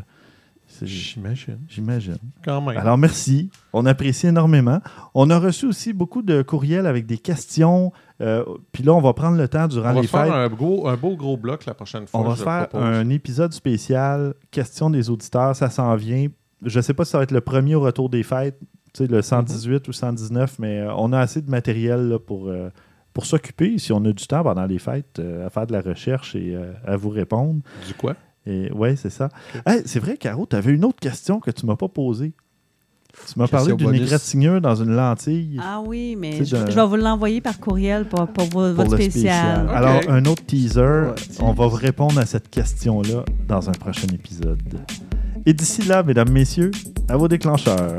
J'imagine. j'imagine. Quand même. Alors merci, on apprécie énormément. On a reçu aussi beaucoup de courriels avec des questions. euh, Puis là, on va prendre le temps durant on va les se faire fêtes. un, gros, un beau gros bloc la prochaine fois. On va faire propose. un épisode spécial, questions des auditeurs, ça s'en vient. Je ne sais pas si ça va être le premier au retour des fêtes, tu sais, le 118 ou 119, mais euh, on a assez de matériel là, pour, euh, pour s'occuper, si on a du temps pendant les fêtes, à faire de la recherche et à vous répondre. Du quoi? Et ouais, c'est ça. Hey, c'est vrai, Caro, tu avais une autre question que tu m'as pas posée. Tu m'as parlé d'une égratignure dans une lentille. Ah oui, mais je, vais vous l'envoyer par courriel pour, pour vo- pour votre spécial. Alors, un autre teaser, Ouais. on va vous répondre à cette question-là dans un prochain épisode. Et d'ici là, mesdames, messieurs, à vos déclencheurs.